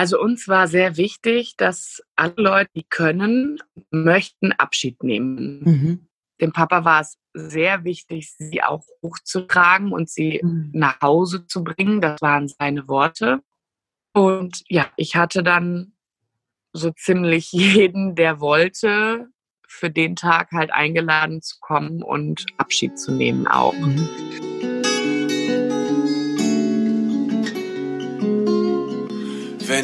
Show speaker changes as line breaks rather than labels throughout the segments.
Also uns war sehr wichtig, dass alle Leute, die können, möchten Abschied nehmen. Mhm. Dem Papa war es sehr wichtig, sie auch hochzutragen und sie mhm. nach Hause zu bringen. Das waren seine Worte. Und ja, ich hatte dann so ziemlich jeden, der wollte, für den Tag halt eingeladen zu kommen und Abschied zu nehmen auch. Mhm.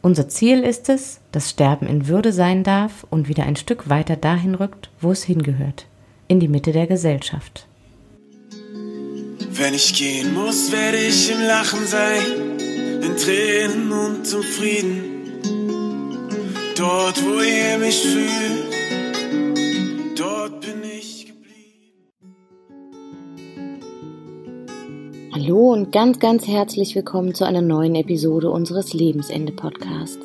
Unser Ziel ist es, dass Sterben in Würde sein darf und wieder ein Stück weiter dahin rückt, wo es hingehört, in die Mitte der Gesellschaft.
Wenn ich gehen muss, werde ich im Lachen sein, in Tränen und im Frieden. Dort, wo ihr mich fühlt,
Hallo und ganz, ganz herzlich willkommen zu einer neuen Episode unseres Lebensende Podcast.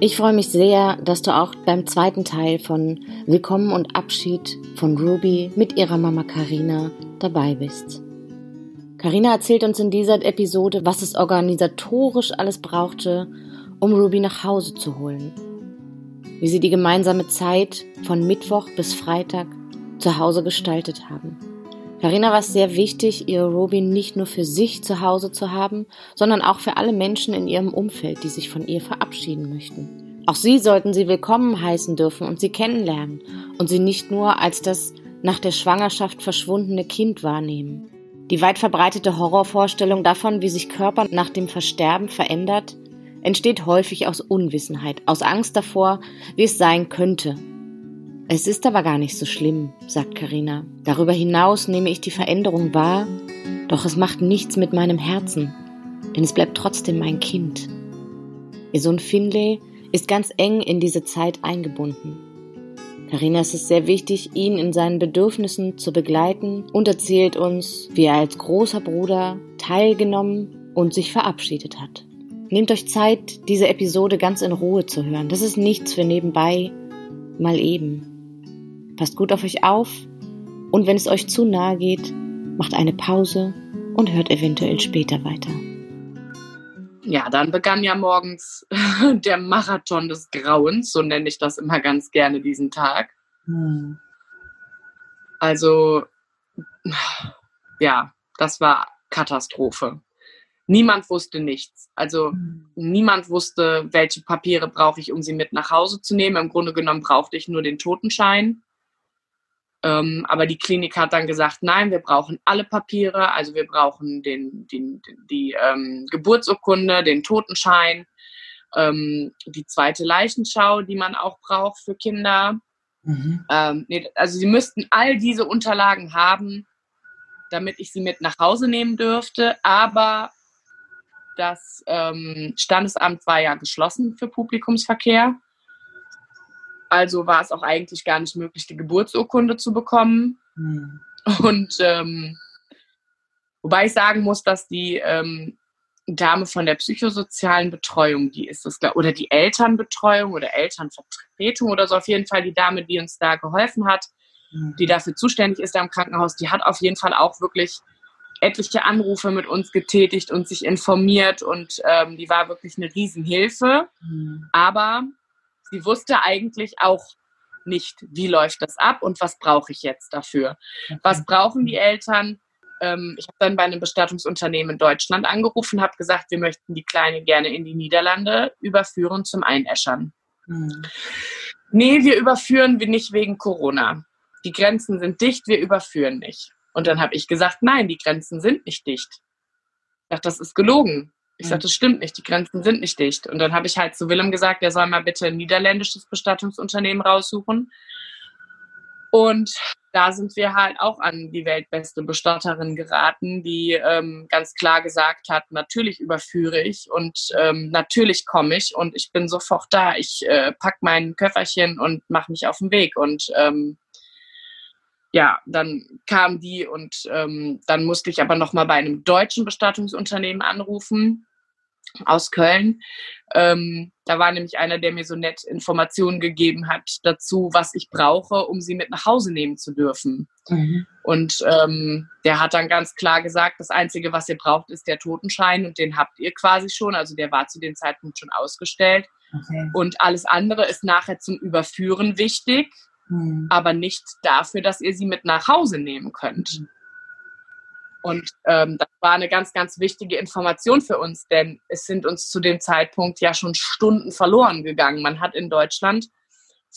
Ich freue mich sehr, dass du auch beim zweiten Teil von Willkommen und Abschied von Ruby mit ihrer Mama Karina dabei bist. Karina erzählt uns in dieser Episode, was es organisatorisch alles brauchte, um Ruby nach Hause zu holen. Wie sie die gemeinsame Zeit von Mittwoch bis Freitag zu Hause gestaltet haben. Karina war es sehr wichtig, ihre Ruby nicht nur für sich zu Hause zu haben, sondern auch für alle Menschen in ihrem Umfeld, die sich von ihr verabschieden möchten. Auch sie sollten sie willkommen heißen dürfen und sie kennenlernen und sie nicht nur als das nach der Schwangerschaft verschwundene Kind wahrnehmen. Die weit verbreitete Horrorvorstellung davon, wie sich Körper nach dem Versterben verändert, entsteht häufig aus Unwissenheit, aus Angst davor, wie es sein könnte. Es ist aber gar nicht so schlimm, sagt Karina. Darüber hinaus nehme ich die Veränderung wahr, doch es macht nichts mit meinem Herzen, denn es bleibt trotzdem mein Kind. Ihr Sohn Finlay ist ganz eng in diese Zeit eingebunden. Karina ist es sehr wichtig, ihn in seinen Bedürfnissen zu begleiten und erzählt uns, wie er als großer Bruder teilgenommen und sich verabschiedet hat. Nehmt euch Zeit, diese Episode ganz in Ruhe zu hören. Das ist nichts für nebenbei, mal eben. Passt gut auf euch auf und wenn es euch zu nahe geht, macht eine Pause und hört eventuell später weiter.
Ja, dann begann ja morgens der Marathon des Grauens, so nenne ich das immer ganz gerne diesen Tag. Hm. Also, ja, das war Katastrophe. Niemand wusste nichts. Also hm. niemand wusste, welche Papiere brauche ich, um sie mit nach Hause zu nehmen. Im Grunde genommen brauchte ich nur den Totenschein. Ähm, aber die Klinik hat dann gesagt, nein, wir brauchen alle Papiere. Also wir brauchen den, den, die ähm, Geburtsurkunde, den Totenschein, ähm, die zweite Leichenschau, die man auch braucht für Kinder. Mhm. Ähm, nee, also sie müssten all diese Unterlagen haben, damit ich sie mit nach Hause nehmen dürfte. Aber das ähm, Standesamt war ja geschlossen für Publikumsverkehr. Also war es auch eigentlich gar nicht möglich, die Geburtsurkunde zu bekommen. Mhm. Und ähm, wobei ich sagen muss, dass die ähm, Dame von der psychosozialen Betreuung, die ist das, oder die Elternbetreuung oder Elternvertretung oder so, auf jeden Fall die Dame, die uns da geholfen hat, mhm. die dafür zuständig ist da im Krankenhaus, die hat auf jeden Fall auch wirklich etliche Anrufe mit uns getätigt und sich informiert und ähm, die war wirklich eine Riesenhilfe. Mhm. Aber sie wusste eigentlich auch nicht, wie läuft das ab und was brauche ich jetzt dafür. Was brauchen die Eltern? Ähm, ich habe dann bei einem Bestattungsunternehmen in Deutschland angerufen, habe gesagt, wir möchten die Kleine gerne in die Niederlande überführen zum Einäschern. Mhm. Nee, wir überführen wir nicht wegen Corona. Die Grenzen sind dicht, wir überführen nicht. Und dann habe ich gesagt, nein, die Grenzen sind nicht dicht. Ich dachte, das ist gelogen. Ich sagte, das stimmt nicht, die Grenzen sind nicht dicht. Und dann habe ich halt zu Willem gesagt, er soll mal bitte ein niederländisches Bestattungsunternehmen raussuchen. Und da sind wir halt auch an die weltbeste Bestatterin geraten, die ähm, ganz klar gesagt hat, natürlich überführe ich und ähm, natürlich komme ich und ich bin sofort da. Ich äh, pack mein Köfferchen und mache mich auf den Weg. Und ähm, ja, dann kam die und ähm, dann musste ich aber nochmal bei einem deutschen Bestattungsunternehmen anrufen aus Köln. Ähm, da war nämlich einer, der mir so nett Informationen gegeben hat dazu, was ich brauche, um sie mit nach Hause nehmen zu dürfen. Mhm. Und ähm, der hat dann ganz klar gesagt, das Einzige, was ihr braucht, ist der Totenschein und den habt ihr quasi schon. Also der war zu dem Zeitpunkt schon ausgestellt. Okay. Und alles andere ist nachher zum Überführen wichtig, mhm. aber nicht dafür, dass ihr sie mit nach Hause nehmen könnt. Mhm. Und ähm, das war eine ganz, ganz wichtige Information für uns, denn es sind uns zu dem Zeitpunkt ja schon Stunden verloren gegangen. Man hat in Deutschland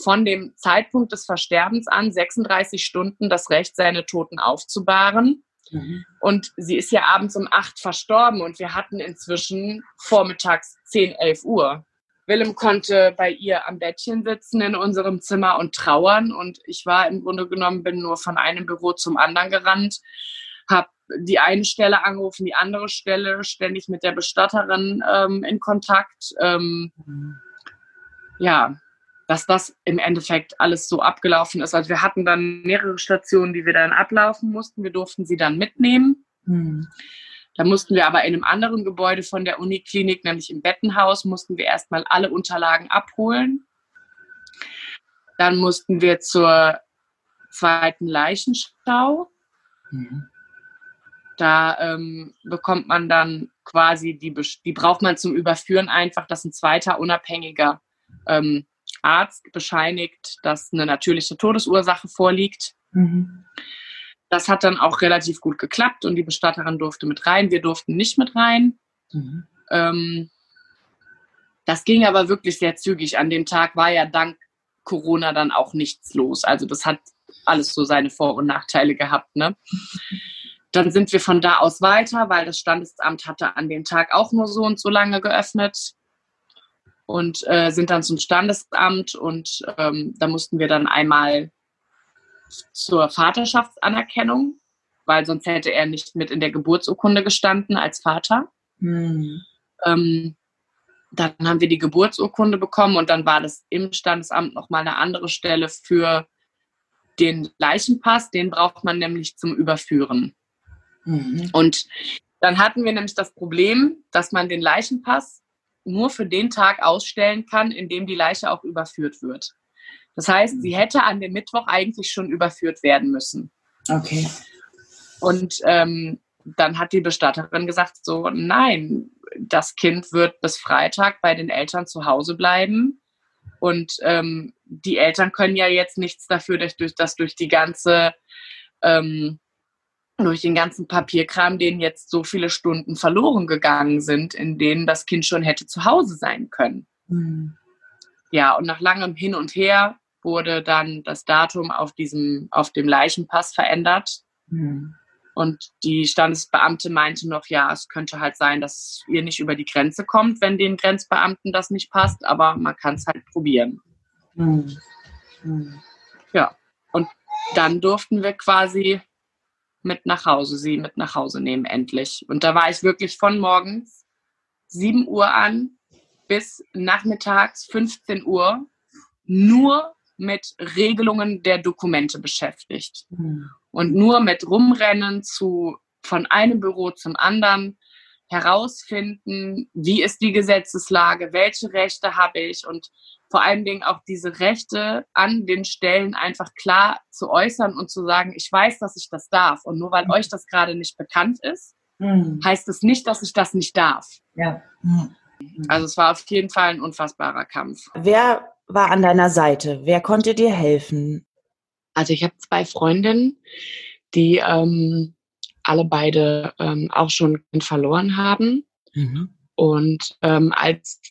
von dem Zeitpunkt des Versterbens an 36 Stunden das Recht, seine Toten aufzubahren. Mhm. Und sie ist ja abends um acht verstorben und wir hatten inzwischen vormittags 10, 11 Uhr. Willem konnte bei ihr am Bettchen sitzen in unserem Zimmer und trauern und ich war im Grunde genommen, bin nur von einem Büro zum anderen gerannt, habe die eine Stelle angerufen, die andere Stelle, ständig mit der Bestatterin ähm, in Kontakt. Ähm, ja, dass das im Endeffekt alles so abgelaufen ist. Also wir hatten dann mehrere Stationen, die wir dann ablaufen mussten. Wir durften sie dann mitnehmen. Mhm. Da mussten wir aber in einem anderen Gebäude von der Uniklinik, nämlich im Bettenhaus, mussten wir erstmal alle Unterlagen abholen. Dann mussten wir zur zweiten Leichenschau. Mhm. Da ähm, bekommt man dann quasi, die, die braucht man zum Überführen einfach, dass ein zweiter unabhängiger ähm, Arzt bescheinigt, dass eine natürliche Todesursache vorliegt. Mhm. Das hat dann auch relativ gut geklappt und die Bestatterin durfte mit rein. Wir durften nicht mit rein. Mhm. Ähm, das ging aber wirklich sehr zügig. An dem Tag war ja dank Corona dann auch nichts los. Also das hat alles so seine Vor- und Nachteile gehabt. Ne? Dann sind wir von da aus weiter, weil das Standesamt hatte an dem Tag auch nur so und so lange geöffnet und äh, sind dann zum Standesamt und ähm, da mussten wir dann einmal zur Vaterschaftsanerkennung, weil sonst hätte er nicht mit in der Geburtsurkunde gestanden als Vater. Hm. Ähm, dann haben wir die Geburtsurkunde bekommen und dann war das im Standesamt nochmal eine andere Stelle für den Leichenpass. Den braucht man nämlich zum Überführen. Mhm. Und dann hatten wir nämlich das Problem, dass man den Leichenpass nur für den Tag ausstellen kann, in dem die Leiche auch überführt wird. Das heißt, sie hätte an dem Mittwoch eigentlich schon überführt werden müssen.
Okay.
Und ähm, dann hat die Bestatterin gesagt, so, nein, das Kind wird bis Freitag bei den Eltern zu Hause bleiben. Und ähm, die Eltern können ja jetzt nichts dafür, dass durch, dass durch die ganze ähm, durch den ganzen Papierkram, den jetzt so viele Stunden verloren gegangen sind, in denen das Kind schon hätte zu Hause sein können. Mhm. Ja, und nach langem Hin und Her wurde dann das Datum auf diesem, auf dem Leichenpass verändert. Mhm. Und die Standesbeamte meinte noch, ja, es könnte halt sein, dass ihr nicht über die Grenze kommt, wenn den Grenzbeamten das nicht passt, aber man kann es halt probieren. Mhm. Ja, und dann durften wir quasi mit nach Hause, sie mit nach Hause nehmen, endlich. Und da war ich wirklich von morgens 7 Uhr an bis nachmittags 15 Uhr nur mit Regelungen der Dokumente beschäftigt. Mhm. Und nur mit Rumrennen zu, von einem Büro zum anderen, herausfinden, wie ist die Gesetzeslage, welche Rechte habe ich und vor allen Dingen auch diese Rechte an den Stellen einfach klar zu äußern und zu sagen, ich weiß, dass ich das darf. Und nur weil mhm. euch das gerade nicht bekannt ist, mhm. heißt es nicht, dass ich das nicht darf.
Ja.
Mhm. Also es war auf jeden Fall ein unfassbarer Kampf.
Wer war an deiner Seite? Wer konnte dir helfen?
Also ich habe zwei Freundinnen, die ähm, alle beide ähm, auch schon verloren haben. Mhm. Und ähm, als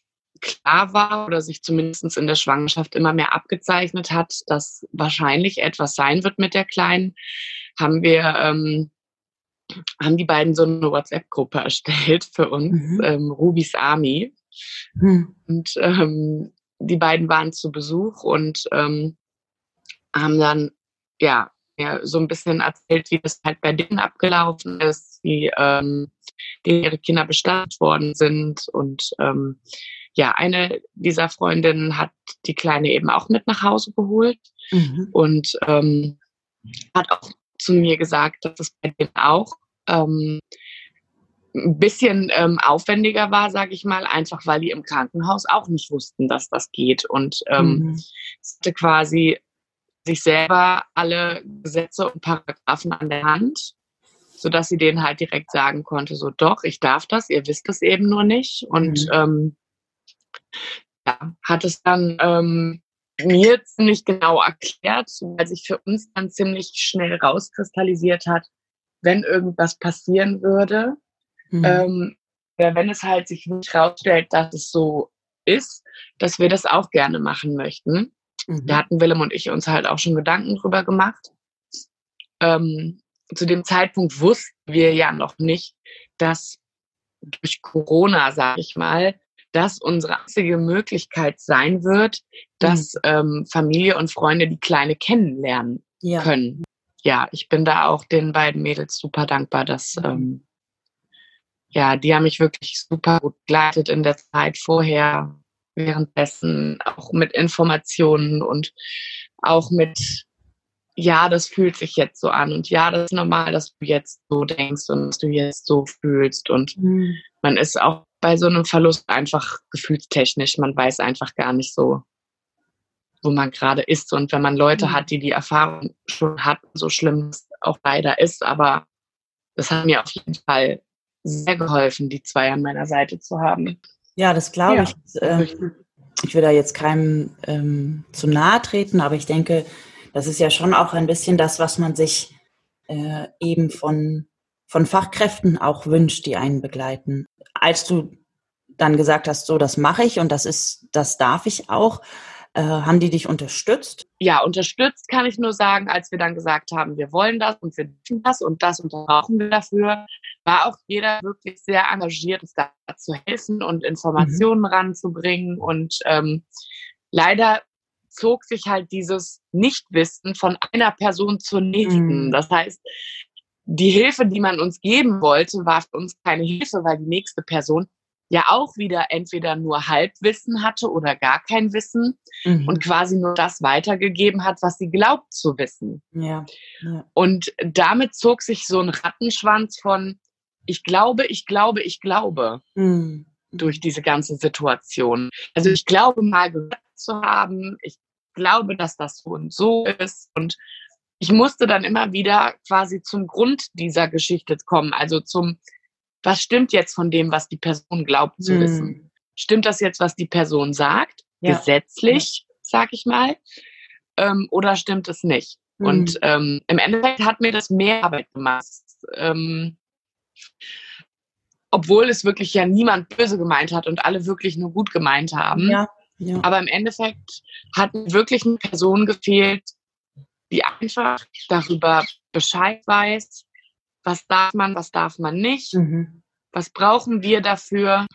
klar war oder sich zumindest in der Schwangerschaft immer mehr abgezeichnet hat, dass wahrscheinlich etwas sein wird mit der Kleinen, haben wir ähm, haben die beiden so eine WhatsApp-Gruppe erstellt für uns, mhm. ähm, Rubis Army. Mhm. Und ähm, die beiden waren zu Besuch und ähm, haben dann ja, ja so ein bisschen erzählt, wie das halt bei denen abgelaufen ist, wie ähm, ihre Kinder bestattet worden sind und ähm, ja, eine dieser Freundinnen hat die Kleine eben auch mit nach Hause geholt. Mhm. Und ähm, hat auch zu mir gesagt, dass es bei denen auch ähm, ein bisschen ähm, aufwendiger war, sage ich mal, einfach weil die im Krankenhaus auch nicht wussten, dass das geht. Und ähm, mhm. hatte quasi sich selber alle Gesetze und Paragraphen an der Hand, sodass sie denen halt direkt sagen konnte, so doch, ich darf das, ihr wisst es eben nur nicht. Und mhm. ähm, ja, hat es dann ähm, mir ziemlich genau erklärt, weil sich für uns dann ziemlich schnell rauskristallisiert hat, wenn irgendwas passieren würde, mhm. ähm, wenn es halt sich nicht rausstellt, dass es so ist, dass wir das auch gerne machen möchten. Mhm. Da hatten Willem und ich uns halt auch schon Gedanken drüber gemacht. Ähm, zu dem Zeitpunkt wussten wir ja noch nicht, dass durch Corona, sage ich mal, das unsere einzige Möglichkeit sein wird, dass mhm. ähm, Familie und Freunde die Kleine kennenlernen ja. können. Ja, ich bin da auch den beiden Mädels super dankbar, dass mhm. ähm, ja, die haben mich wirklich super gut begleitet in der Zeit vorher, währenddessen, auch mit Informationen und auch mit, ja, das fühlt sich jetzt so an und ja, das ist normal, dass du jetzt so denkst und dass du jetzt so fühlst und mhm. man ist auch bei so einem Verlust einfach gefühlstechnisch, man weiß einfach gar nicht so, wo man gerade ist und wenn man Leute mhm. hat, die die Erfahrung schon hatten, so schlimm es auch leider ist, aber das hat mir auf jeden Fall sehr geholfen, die zwei an meiner Seite zu haben.
Ja, das glaube ja. ich. Ähm, ich will da jetzt keinem ähm, zu nahe treten, aber ich denke, das ist ja schon auch ein bisschen das, was man sich äh, eben von, von Fachkräften auch wünscht, die einen begleiten. Als du dann gesagt hast, so, das mache ich und das ist, das darf ich auch, äh, haben die dich unterstützt?
Ja, unterstützt kann ich nur sagen, als wir dann gesagt haben, wir wollen das und wir dürfen das und das und brauchen wir dafür, war auch jeder wirklich sehr engagiert, uns da zu helfen und Informationen mhm. ranzubringen. Und ähm, leider zog sich halt dieses Nichtwissen von einer Person zur nächsten. Mhm. Das heißt, die Hilfe, die man uns geben wollte, war für uns keine Hilfe, weil die nächste Person ja auch wieder entweder nur Halbwissen hatte oder gar kein Wissen mhm. und quasi nur das weitergegeben hat, was sie glaubt zu wissen. Ja. ja. Und damit zog sich so ein Rattenschwanz von ich glaube, ich glaube, ich glaube mhm. durch diese ganze Situation. Also ich glaube mal gehört zu haben, ich glaube, dass das so und so ist und ich musste dann immer wieder quasi zum Grund dieser Geschichte kommen, also zum was stimmt jetzt von dem, was die Person glaubt zu hm. wissen? Stimmt das jetzt, was die Person sagt, ja. gesetzlich, sag ich mal, ähm, oder stimmt es nicht? Hm. Und ähm, im Endeffekt hat mir das mehr Arbeit gemacht. Ähm, obwohl es wirklich ja niemand böse gemeint hat und alle wirklich nur gut gemeint haben. Ja, ja. Aber im Endeffekt hat wirklich eine Person gefehlt, die einfach darüber Bescheid weiß, was darf man, was darf man nicht, mhm. was brauchen wir dafür.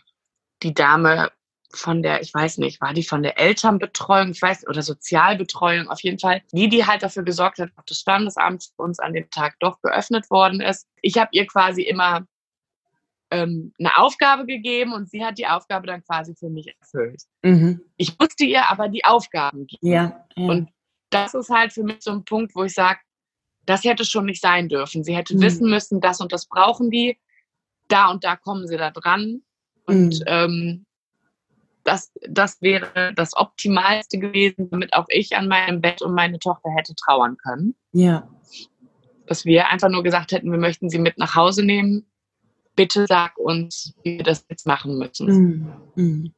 Die Dame von der, ich weiß nicht, war die von der Elternbetreuung, ich weiß, oder Sozialbetreuung, auf jeden Fall, die, die halt dafür gesorgt hat, dass das Standesamt für uns an dem Tag doch geöffnet worden ist. Ich habe ihr quasi immer ähm, eine Aufgabe gegeben und sie hat die Aufgabe dann quasi für mich erfüllt. Mhm. Ich musste ihr aber die Aufgaben geben. Ja, ja. Und das ist halt für mich so ein Punkt, wo ich sage, das hätte schon nicht sein dürfen. Sie hätte mhm. wissen müssen, das und das brauchen die, da und da kommen sie da dran. Und mhm. ähm, das, das wäre das Optimalste gewesen, damit auch ich an meinem Bett und meine Tochter hätte trauern können. Ja. Dass wir einfach nur gesagt hätten, wir möchten sie mit nach Hause nehmen. Bitte sag uns, wie wir das jetzt machen müssen. Mhm.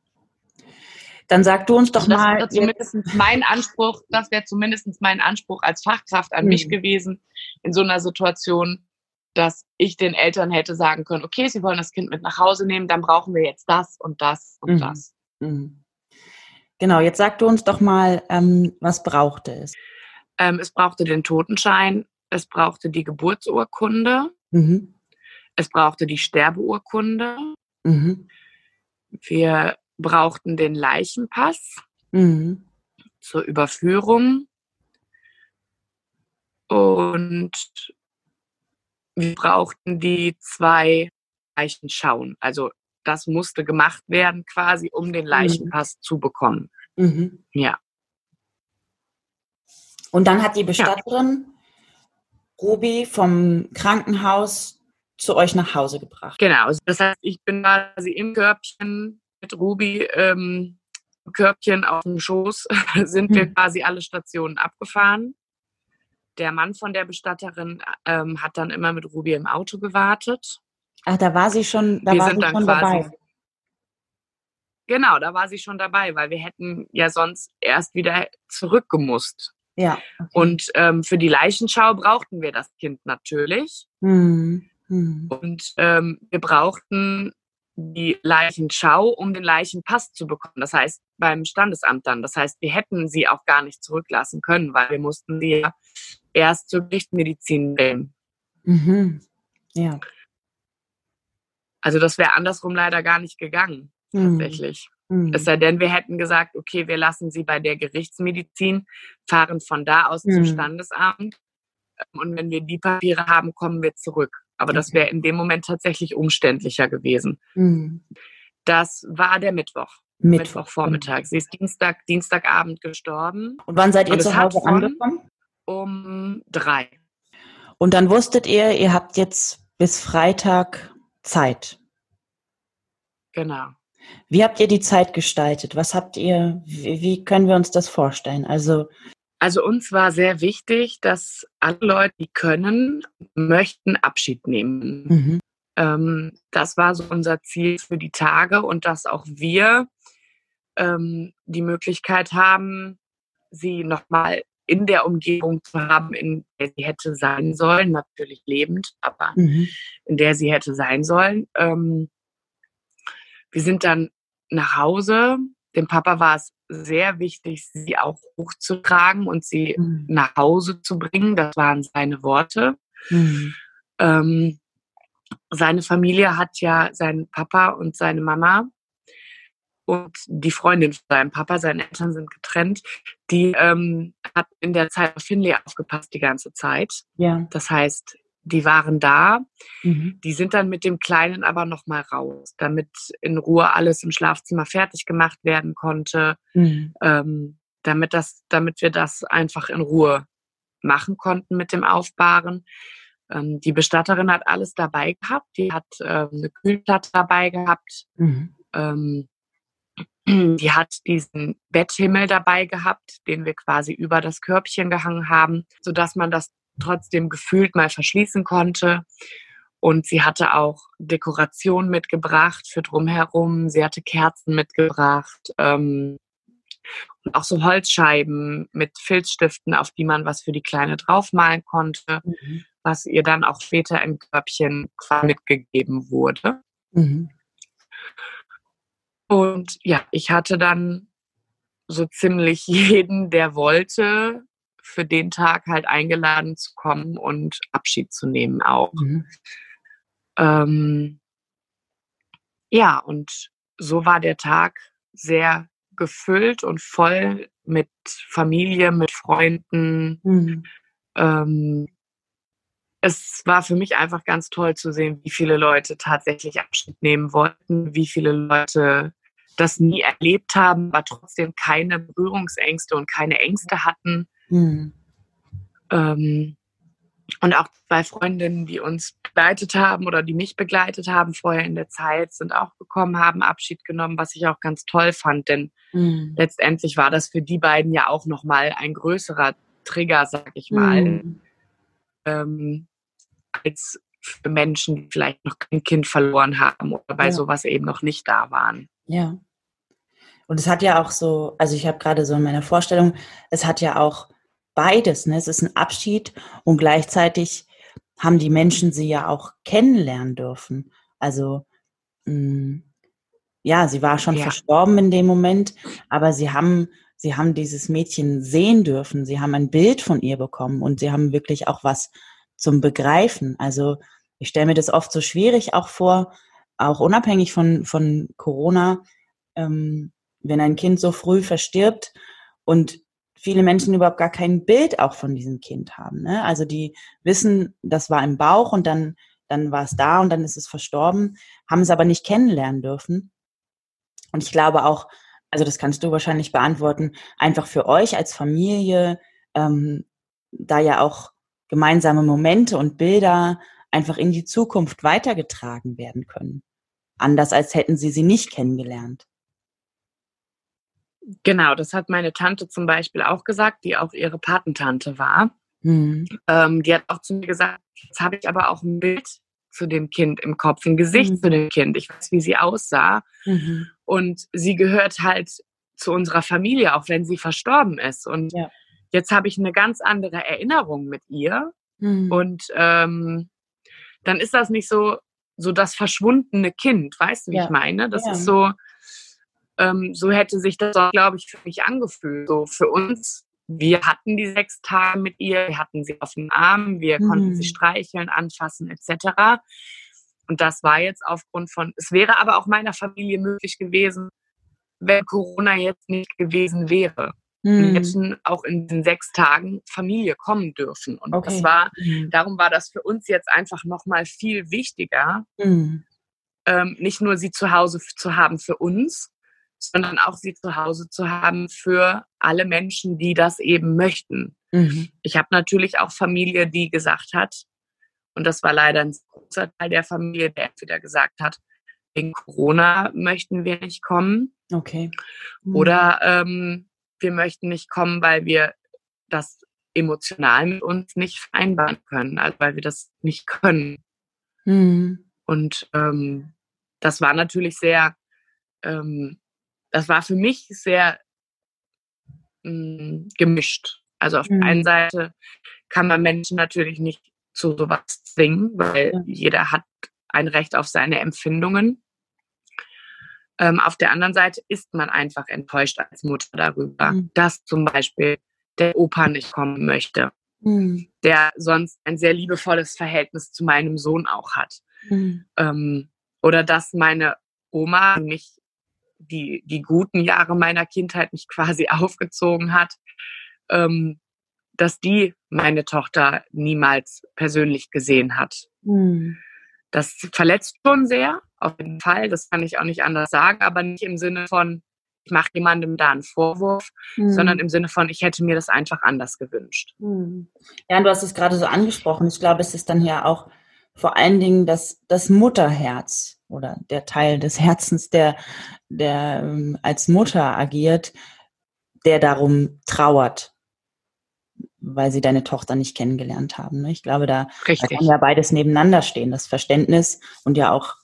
Dann sag du uns doch
das
mal.
Zumindest mein Anspruch, das wäre zumindest mein Anspruch als Fachkraft an mhm. mich gewesen in so einer Situation, dass ich den Eltern hätte sagen können, okay, sie wollen das Kind mit nach Hause nehmen, dann brauchen wir jetzt das und das und mhm. das. Mhm.
Genau, jetzt sag du uns doch mal, ähm, was brauchte es?
Ähm, es brauchte den Totenschein, es brauchte die Geburtsurkunde, mhm. es brauchte die Sterbeurkunde. Mhm. Wir brauchten den Leichenpass mhm. zur Überführung und wir brauchten die zwei Leichenschauen. Also das musste gemacht werden, quasi, um den mhm. Leichenpass mhm. zu bekommen. Mhm. Ja.
Und dann hat die Bestatterin Ruby vom Krankenhaus zu euch nach Hause gebracht.
Genau, also das heißt, ich bin quasi im Körbchen mit Ruby, ähm, Körbchen auf dem Schoß, sind wir hm. quasi alle Stationen abgefahren. Der Mann von der Bestatterin ähm, hat dann immer mit Ruby im Auto gewartet.
Ach, da war sie schon, da wir war sie schon quasi, dabei.
Genau, da war sie schon dabei, weil wir hätten ja sonst erst wieder zurückgemusst.
Ja.
Okay. Und ähm, für die Leichenschau brauchten wir das Kind natürlich. Mhm. Mhm. Und ähm, wir brauchten die Leichenschau, um den Leichenpass zu bekommen. Das heißt, beim Standesamt dann. Das heißt, wir hätten sie auch gar nicht zurücklassen können, weil wir mussten sie ja erst zur Gerichtsmedizin bringen.
Mhm. Ja.
Also das wäre andersrum leider gar nicht gegangen, mhm. tatsächlich. Mhm. Es sei denn, wir hätten gesagt, okay, wir lassen sie bei der Gerichtsmedizin, fahren von da aus mhm. zum Standesamt ähm, und wenn wir die Papiere haben, kommen wir zurück. Aber okay. das wäre in dem Moment tatsächlich umständlicher gewesen. Mhm. Das war der Mittwoch. Mittwoch. Mittwochvormittag. Sie ist Dienstag, Dienstagabend gestorben.
Und wann seid ihr zu Hause angekommen?
Um drei.
Und dann wusstet ihr, ihr habt jetzt bis Freitag Zeit.
Genau.
Wie habt ihr die Zeit gestaltet? Was habt ihr, wie, wie können wir uns das vorstellen? Also,
also uns war sehr wichtig, dass alle Leute, die können, möchten Abschied nehmen. Mhm. Ähm, das war so unser Ziel für die Tage und dass auch wir ähm, die Möglichkeit haben, sie nochmal in der Umgebung zu haben, in der sie hätte sein sollen, natürlich lebend, aber mhm. in der sie hätte sein sollen. Ähm, wir sind dann nach Hause. Dem Papa war es sehr wichtig, sie auch hochzutragen und sie mhm. nach Hause zu bringen. Das waren seine Worte. Mhm. Ähm, seine Familie hat ja seinen Papa und seine Mama und die Freundin von seinem Papa, seine Eltern sind getrennt, die ähm, hat in der Zeit auf Finley aufgepasst die ganze Zeit.
Ja.
Das heißt, die waren da. Mhm. Die sind dann mit dem Kleinen aber nochmal raus, damit in Ruhe alles im Schlafzimmer fertig gemacht werden konnte, mhm. ähm, damit, das, damit wir das einfach in Ruhe machen konnten mit dem Aufbahren. Ähm, die Bestatterin hat alles dabei gehabt. Die hat äh, eine Kühlplatte dabei gehabt. Mhm. Ähm, die hat diesen Betthimmel dabei gehabt, den wir quasi über das Körbchen gehangen haben, sodass man das trotzdem gefühlt mal verschließen konnte. Und sie hatte auch Dekoration mitgebracht für drumherum. Sie hatte Kerzen mitgebracht. Ähm, und auch so Holzscheiben mit Filzstiften, auf die man was für die Kleine draufmalen konnte, mhm. was ihr dann auch später im Körbchen mitgegeben wurde. Mhm. Und ja, ich hatte dann so ziemlich jeden, der wollte, für den Tag halt eingeladen zu kommen und Abschied zu nehmen auch. Mhm. Ähm, ja, und so war der Tag sehr gefüllt und voll mit Familie, mit Freunden. Mhm. Ähm, es war für mich einfach ganz toll zu sehen, wie viele Leute tatsächlich Abschied nehmen wollten, wie viele Leute das nie erlebt haben, aber trotzdem keine Berührungsängste und keine Ängste hatten. Mhm. Ähm, und auch zwei Freundinnen, die uns begleitet haben oder die mich begleitet haben vorher in der Zeit, sind auch gekommen, haben Abschied genommen, was ich auch ganz toll fand, denn mhm. letztendlich war das für die beiden ja auch nochmal ein größerer Trigger, sag ich mal, mhm. ähm, als für Menschen, die vielleicht noch kein Kind verloren haben oder bei ja. sowas eben noch nicht da waren.
Ja. Und es hat ja auch so, also ich habe gerade so in meiner Vorstellung, es hat ja auch beides. Ne? Es ist ein Abschied und gleichzeitig haben die Menschen sie ja auch kennenlernen dürfen. Also mh, mm, ja, sie war schon ja. verstorben in dem Moment, aber sie haben, sie haben dieses Mädchen sehen dürfen. Sie haben ein Bild von ihr bekommen und sie haben wirklich auch was zum Begreifen. Also ich stelle mir das oft so schwierig auch vor, auch unabhängig von, von Corona, ähm, wenn ein Kind so früh verstirbt und viele Menschen überhaupt gar kein Bild auch von diesem Kind haben. Ne? Also die wissen, das war im Bauch und dann, dann war es da und dann ist es verstorben, haben es aber nicht kennenlernen dürfen. Und ich glaube auch, also das kannst du wahrscheinlich beantworten, einfach für euch als Familie, ähm, da ja auch gemeinsame Momente und Bilder einfach in die Zukunft weitergetragen werden können. Anders als hätten sie sie nicht kennengelernt.
Genau, das hat meine Tante zum Beispiel auch gesagt, die auch ihre Patentante war. Mhm. Ähm, die hat auch zu mir gesagt, jetzt habe ich aber auch ein Bild zu dem Kind im Kopf, ein Gesicht mhm. zu dem Kind. Ich weiß, wie sie aussah. Mhm. Und sie gehört halt zu unserer Familie, auch wenn sie verstorben ist. Und ja. jetzt habe ich eine ganz andere Erinnerung mit ihr. Mhm. Und ähm, dann ist das nicht so, so das verschwundene Kind, weißt du, wie ja. ich meine? Das ja. ist so, ähm, so hätte sich das, glaube ich, für mich angefühlt. So für uns, wir hatten die sechs Tage mit ihr, wir hatten sie auf dem Arm, wir mhm. konnten sie streicheln, anfassen, etc. Und das war jetzt aufgrund von, es wäre aber auch meiner Familie möglich gewesen, wenn Corona jetzt nicht gewesen wäre. Mhm. hätten auch in den sechs Tagen Familie kommen dürfen. Und okay. das war, mhm. darum war das für uns jetzt einfach nochmal viel wichtiger, mhm. ähm, nicht nur sie zu Hause zu haben für uns, sondern auch sie zu Hause zu haben für alle Menschen, die das eben möchten. Mhm. Ich habe natürlich auch Familie, die gesagt hat, und das war leider ein großer Teil der Familie, der entweder gesagt hat, wegen Corona möchten wir nicht kommen.
Okay.
Mhm. Oder ähm, wir möchten nicht kommen, weil wir das emotional mit uns nicht vereinbaren können, also weil wir das nicht können. Mhm. Und ähm, das war natürlich sehr ähm, das war für mich sehr mh, mm, gemischt. Also auf mhm. der einen mhm. Seite kann man Menschen natürlich nicht zu sowas zwingen, weil ja. jeder hat ein Recht auf seine Empfindungen. Ähm, auf der anderen Seite ist man einfach enttäuscht als Mutter darüber, mhm. dass zum Beispiel der Opa nicht kommen möchte, mhm. der sonst ein sehr liebevolles Verhältnis zu meinem Sohn auch hat. Mhm. Ähm, oder dass meine Oma mich die, die guten Jahre meiner Kindheit mich quasi aufgezogen hat, ähm, dass die meine Tochter niemals persönlich gesehen hat. Mhm. Das verletzt schon sehr, auf jeden Fall, das kann ich auch nicht anders sagen, aber nicht im Sinne von, ich mache jemandem da einen Vorwurf, mhm. sondern im Sinne von, ich hätte mir das einfach anders gewünscht.
Mhm. Ja, und du hast es gerade so angesprochen. Ich glaube, es ist dann ja auch vor allen Dingen das, das Mutterherz oder der Teil des Herzens, der, der ähm, als Mutter agiert, der darum trauert, weil sie deine Tochter nicht kennengelernt haben. Ne? Ich glaube, da, da, kann ja beides nebeneinander stehen, das Verständnis und ja auch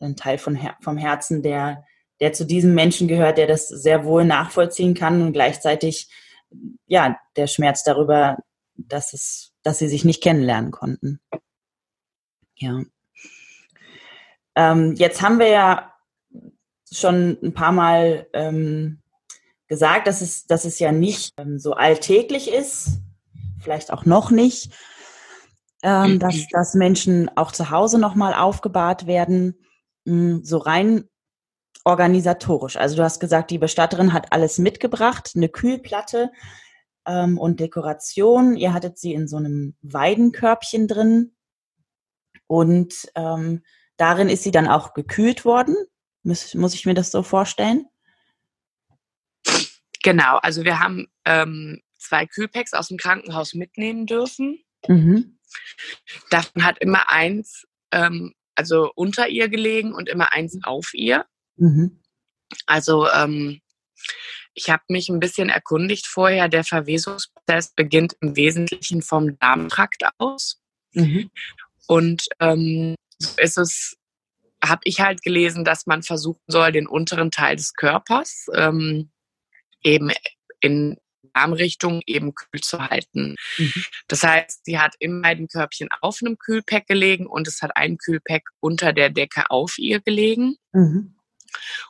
ein Teil von, vom Herzen, der, der zu diesem Menschen gehört, der das sehr wohl nachvollziehen kann und gleichzeitig ja der Schmerz darüber, dass es, dass sie sich nicht kennenlernen konnten. Ja. Ähm, jetzt haben wir ja schon ein paar Mal ähm, gesagt, dass es, dass es ja nicht ähm, so alltäglich ist, vielleicht auch noch nicht, ähm, mhm. dass, dass Menschen auch zu Hause nochmal aufgebahrt werden, mh, hm, so rein organisatorisch. Also du hast gesagt, die Bestatterin hat alles mitgebracht, eine Kühlplatte ähm, und Dekoration. Ihr hattet sie in so einem Weidenkörbchen drin und ähm, darin ist sie dann auch gekühlt worden. Muss, muss ich mir das so vorstellen?
Genau, also wir haben ähm, zwei Kühlpacks aus dem Krankenhaus mitnehmen dürfen. Mhm. Davon hat immer eins ähm, also unter ihr gelegen und immer eins auf ihr. Mhm. Also ähm, ich habe mich ein bisschen erkundigt vorher. Der Verwesungsprozess beginnt im Wesentlichen vom Darmtrakt aus. Mhm. Und ähm, ist es, habe ich halt gelesen, dass man versuchen soll, den unteren Teil des Körpers ähm, eben in Darmrichtung eben kühl zu halten. Mhm. Das heißt, sie hat im Weidenkörbchen auf einem Kühlpack gelegen und es hat ein Kühlpack unter der Decke auf ihr gelegen. Mhm.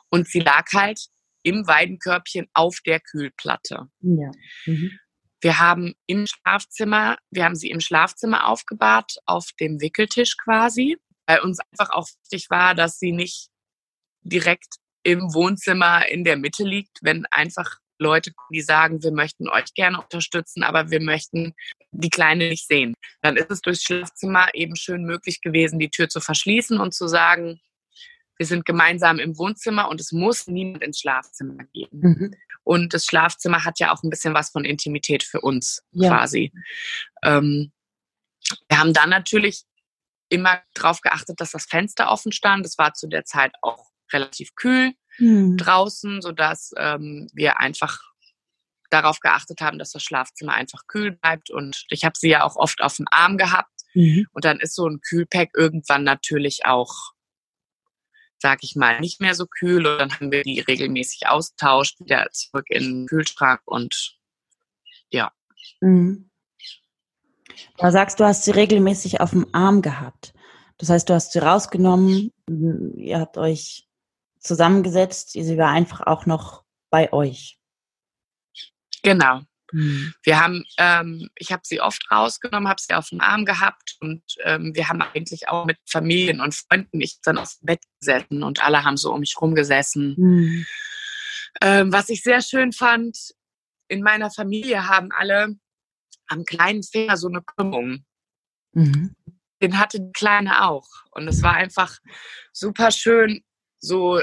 Und sie lag halt im Weidenkörbchen auf der Kühlplatte. Ja. Mhm. Wir haben im Schlafzimmer, wir haben sie im Schlafzimmer aufgebahrt, auf dem Wickeltisch quasi, weil uns einfach auch wichtig war, dass sie nicht direkt im Wohnzimmer in der Mitte liegt, wenn einfach Leute, die sagen, wir möchten euch gerne unterstützen, aber wir möchten die Kleine nicht sehen. Dann ist es durchs Schlafzimmer eben schön möglich gewesen, die Tür zu verschließen und zu sagen, wir sind gemeinsam im Wohnzimmer und es muss niemand ins Schlafzimmer gehen. Mhm. Und das Schlafzimmer hat ja auch ein bisschen was von Intimität für uns ja. quasi. Ähm, Wir haben dann natürlich immer darauf geachtet, dass das Fenster offen stand. Es war zu der Zeit auch relativ kühl hm. draußen, sodass ähm, wir einfach darauf geachtet haben, dass das Schlafzimmer einfach kühl bleibt. Und ich habe sie ja auch oft auf dem Arm gehabt. Mhm. Und dann ist so ein Kühlpack irgendwann natürlich auch, sag ich mal, nicht mehr so kühl. Und dann haben wir die regelmäßig austauscht, wieder zurück in den Kühlschrank und ja. Mhm.
Da sagst du, hast sie regelmäßig auf dem Arm gehabt. Das heißt, du hast sie rausgenommen, ihr habt euch zusammengesetzt, sie war einfach auch noch bei euch.
Genau. Mhm. Wir haben, ähm, ich habe sie oft rausgenommen, habe sie auf dem Arm gehabt und ähm, wir haben eigentlich auch mit Familien und Freunden ich dann aufs Bett gesessen und alle haben so um mich rumgesessen. Mhm. Ähm, was ich sehr schön fand, in meiner Familie haben alle am kleinen Finger so eine Krümmung. Mhm. Den hatte die Kleine auch. Und es war einfach super schön, so,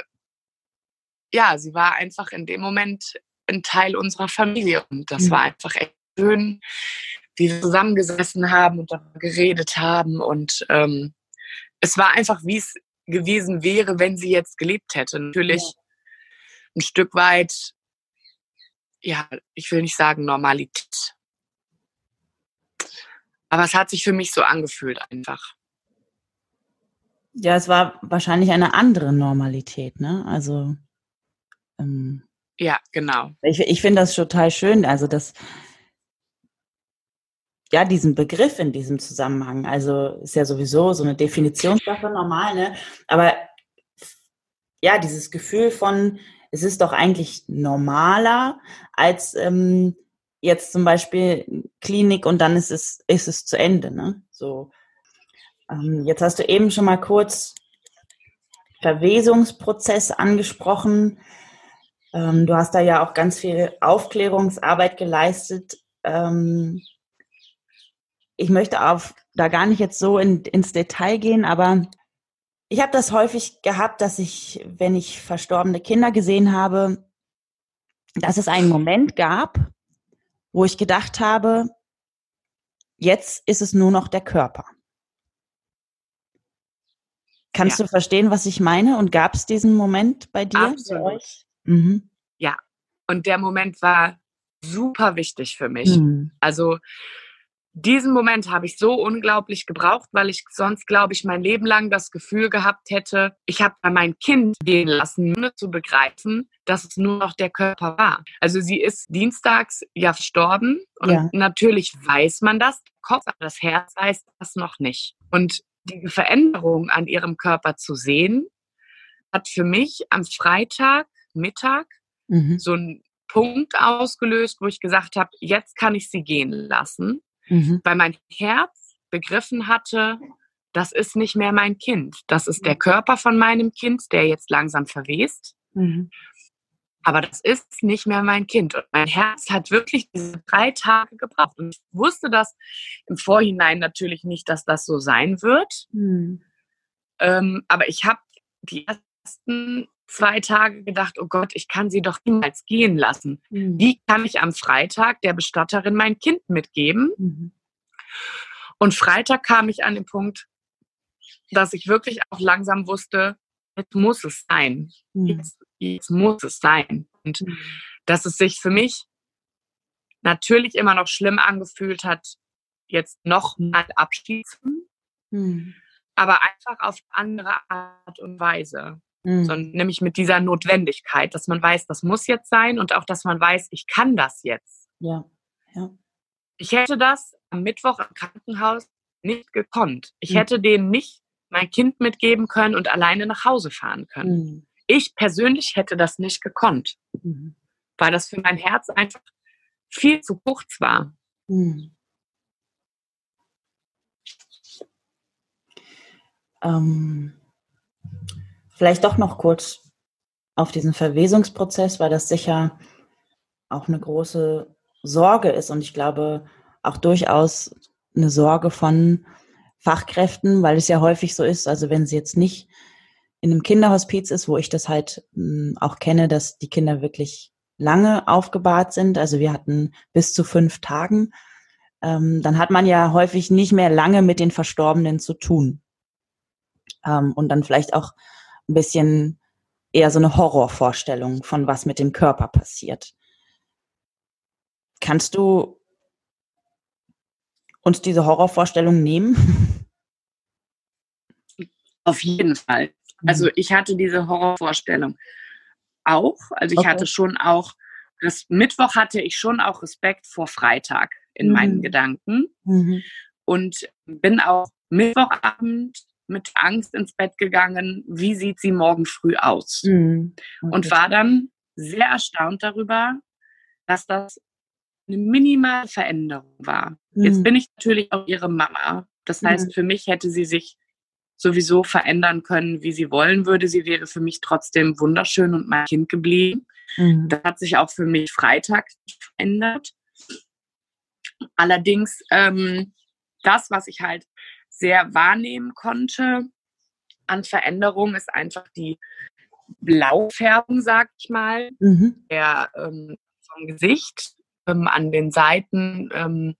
ja, sie war einfach in dem Moment ein Teil unserer Familie. Und das mhm. war einfach echt schön, wie wir zusammengesessen haben und darüber geredet haben. Und ähm, es war einfach, wie es gewesen wäre, wenn sie jetzt gelebt hätte. Natürlich ja. ein Stück weit, ja, ich will nicht sagen Normalität. Aber es hat sich für mich so angefühlt einfach.
Ja, es war wahrscheinlich eine andere Normalität, ne? Also
ähm, ja, genau.
Ich, ich finde das total schön, also das, ja, diesen Begriff in diesem Zusammenhang. Also ist ja sowieso so eine Definitionssache normal, ne? Aber ja, dieses Gefühl von, es ist doch eigentlich normaler, als ähm, jetzt zum Beispiel Klinik und dann ist es, ist es zu Ende, ne? So. Ähm, jetzt hast du eben schon mal kurz Verwesungsprozess angesprochen. Ähm, du hast da ja auch ganz viel Aufklärungsarbeit geleistet. Ähm, ich möchte auf, da gar nicht jetzt so in, ins Detail gehen, aber ich habe das häufig gehabt, dass ich, wenn ich verstorbene Kinder gesehen habe, dass es einen Moment gab, wo ich gedacht habe, jetzt ist es nur noch der Körper. Kannst ja. du verstehen, was ich meine? Und gab es diesen Moment bei dir?
Absolut. Mhm. Ja, und der Moment war super wichtig für mich. Mhm. Also diesen Moment habe ich so unglaublich gebraucht, weil ich sonst, glaube ich, mein Leben lang das Gefühl gehabt hätte, ich habe mein Kind gehen lassen, ohne zu begreifen, dass es nur noch der Körper war. Also sie ist dienstags ja verstorben und ja. natürlich weiß man das, Kopf, aber das Herz weiß das noch nicht. Und die Veränderung an ihrem Körper zu sehen, hat für mich am Freitag Mittag mhm. so einen Punkt ausgelöst, wo ich gesagt habe, jetzt kann ich sie gehen lassen, mhm. weil mein Herz begriffen hatte, das ist nicht mehr mein Kind. Das ist der Körper von meinem Kind, der jetzt langsam verwest. Mhm. Aber das ist nicht mehr mein Kind. Und mein Herz hat wirklich diese drei Tage gebraucht. Und ich wusste das im Vorhinein natürlich nicht, dass das so sein wird. Mhm. Ähm, aber ich habe die ersten zwei Tage gedacht, oh Gott, ich kann sie doch niemals gehen lassen. Mhm. Wie kann ich am Freitag der Bestatterin mein Kind mitgeben? Mhm. Und Freitag kam ich an den Punkt, dass ich wirklich auch langsam wusste, jetzt muss es sein. Mhm. Jetzt, jetzt, muss es sein. Und mhm. dass es sich für mich natürlich immer noch schlimm angefühlt hat, jetzt nochmal abschließen, mhm. aber einfach auf andere Art und Weise. Mhm. Sondern nämlich mit dieser Notwendigkeit, dass man weiß, das muss jetzt sein und auch, dass man weiß, ich kann das jetzt.
Ja, ja.
Ich hätte das am Mittwoch im Krankenhaus nicht gekonnt. Ich mhm. hätte denen nicht mein Kind mitgeben können und alleine nach Hause fahren können. Mhm. Ich persönlich hätte das nicht gekonnt, mhm. weil das für mein Herz einfach viel zu kurz war. Mhm.
Ähm, Vielleicht doch noch kurz auf diesen Verwesungsprozess, weil das sicher auch eine große Sorge ist und ich glaube auch durchaus eine Sorge von Fachkräften, weil es ja häufig so ist, also wenn sie jetzt nicht in einem Kinderhospiz ist, wo ich das halt hm, auch kenne, dass die Kinder wirklich lange aufgebahrt sind. Also wir hatten bis zu fünf Tagen ähm, dann hat man ja häufig nicht mehr lange mit den Verstorbenen zu tun. Ähm, und dann vielleicht auch ein bisschen eher so eine Horrorvorstellung von was mit dem Körper passiert. Kannst du uns diese Horrorvorstellung nehmen?
Auf jeden Fall. Also mhm. ich hatte diese Horrorvorstellung auch. Also ich okay. hatte schon auch, das Mittwoch hatte ich schon auch Respekt vor Freitag in mhm. meinen Gedanken mhm. und bin auch Mittwochabend mit Angst ins Bett gegangen, wie sieht sie morgen früh aus? Mhm. Okay. Und war dann sehr erstaunt darüber, dass das eine minimale Veränderung war. Jetzt mhm. bin ich natürlich auch ihre Mama. Das heißt, mhm. für mich hätte sie sich sowieso verändern können, wie sie wollen würde. Sie wäre für mich trotzdem wunderschön und mein Kind geblieben. Mhm. Das hat sich auch für mich Freitag verändert. Allerdings ähm, das, was ich halt sehr wahrnehmen konnte an Veränderung, ist einfach die Blaufärbung, sag ich mal, mhm. der, ähm, vom Gesicht ähm, an den Seiten, ähm,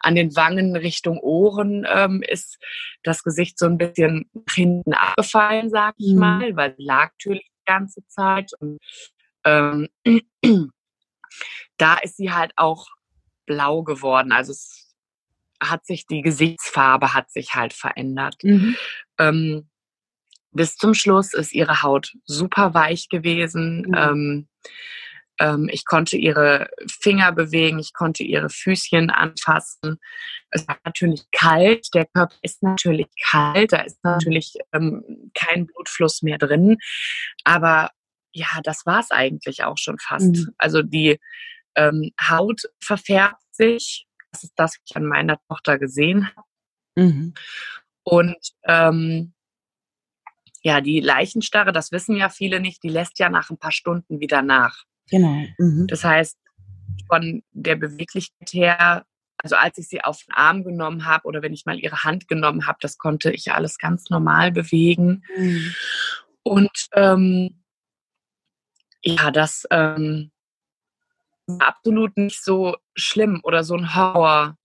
an den Wangen Richtung Ohren ähm, ist das Gesicht so ein bisschen nach hinten abgefallen, sag ich mhm. mal, weil sie lag natürlich die ganze Zeit. Und ähm, da ist sie halt auch blau geworden. Also es hat sich, die Gesichtsfarbe hat sich halt verändert. Mhm. Ähm, bis zum Schluss ist ihre Haut super weich gewesen. Mhm. Ähm, ähm, ich konnte ihre Finger bewegen, ich konnte ihre Füßchen anfassen. Es war natürlich kalt, der Körper ist natürlich kalt, da ist natürlich ähm, kein Blutfluss mehr drin. Aber ja, das war es eigentlich auch schon fast. Mhm. Also die ähm, Haut verfärbt sich. Das ist das, was ich an meiner Tochter gesehen habe. Mhm. Und ähm, ja, die Leichenstarre, das wissen ja viele nicht, die lässt ja nach ein paar Stunden wieder nach.
Genau. Mhm.
Das heißt, von der Beweglichkeit her, also als ich sie auf den Arm genommen habe oder wenn ich mal ihre Hand genommen habe, das konnte ich alles ganz normal bewegen. Mhm. Und ähm, ja, das ähm, absolut nicht so schlimm oder so ein Horror,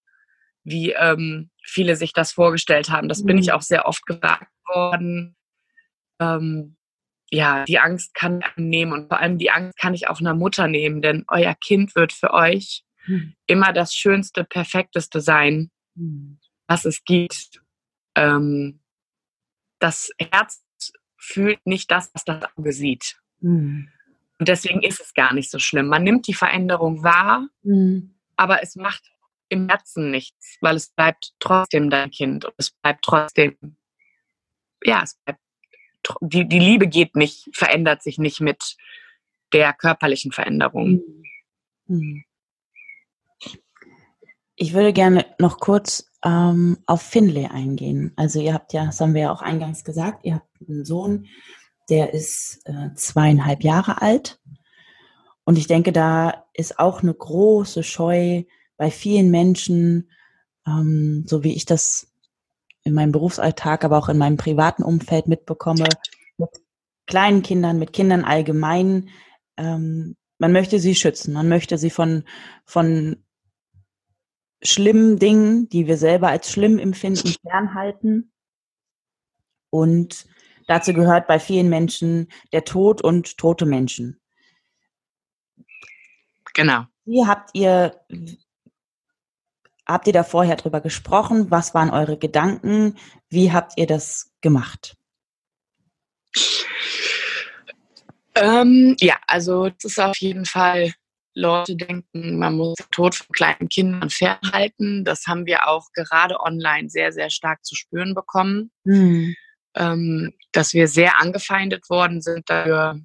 wie ähm, viele sich das vorgestellt haben. Das mhm. bin ich mhm. auch sehr oft gefragt worden. Ähm, ja, die Angst kann ich nehmen und vor allem die Angst kann ich auch einer Mutter nehmen, denn euer Kind wird für euch mhm. immer das Schönste, Perfekteste sein, mhm. was es gibt. Ähm, das Herz fühlt nicht das, was das Auge sieht. Mhm. Und deswegen ist es gar nicht so schlimm. Man nimmt die Veränderung wahr, hm. aber es macht im Herzen nichts, weil es bleibt trotzdem dein Kind und es bleibt trotzdem, ja, es bleibt die, die Liebe geht nicht, verändert sich nicht mit der körperlichen Veränderung. Mhm.
Ich würde gerne noch kurz ähm, auf Finlay eingehen. Also ihr habt ja, das haben wir ja auch eingangs gesagt, ihr habt einen Sohn, der ist äh, zweieinhalb Jahre alt. Und ich denke, da ist auch eine große Scheu bei vielen Menschen, ähm, so wie ich das in meinem Berufsalltag, aber auch in meinem privaten Umfeld mitbekomme, mit kleinen Kindern, mit Kindern allgemein, ähm, man möchte sie schützen, man möchte sie von, von schlimmen Dingen, die wir selber als schlimm empfinden, fernhalten. Und dazu gehört bei vielen Menschen der Tod und tote Menschen.
Genau.
Wie habt ihr Habt ihr da vorher drüber gesprochen? Was waren eure Gedanken? Wie habt ihr das gemacht?
Ähm, ja, also es ist auf jeden Fall, Leute denken, man muss den Tod von kleinen Kindern fernhalten. Das haben wir auch gerade online sehr, sehr stark zu spüren bekommen. Mhm. Ähm, dass wir sehr angefeindet worden sind dafür,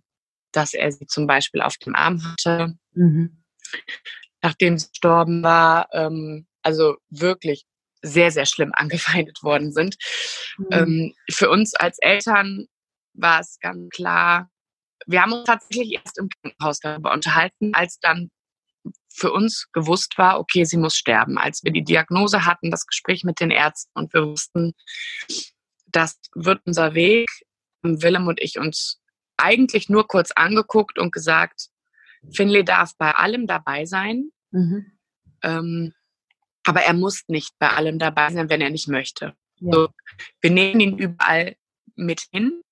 dass er sie zum Beispiel auf dem Arm hatte. Mhm. Nachdem sie gestorben war, ähm, also wirklich sehr, sehr schlimm angefeindet worden sind. Mhm. Ähm, für uns als Eltern war es ganz klar, wir haben uns tatsächlich erst im Krankenhaus darüber unterhalten, als dann für uns gewusst war, okay, sie muss sterben. Als wir die Diagnose hatten, das Gespräch mit den Ärzten und wir wussten, das wird unser Weg, Willem und ich uns eigentlich nur kurz angeguckt und gesagt, Finley darf bei allem dabei sein. Mhm. Ähm, Aber er muss nicht bei allem dabei sein, wenn er nicht möchte. Ja. So, wir nehmen ihn überall mit hin.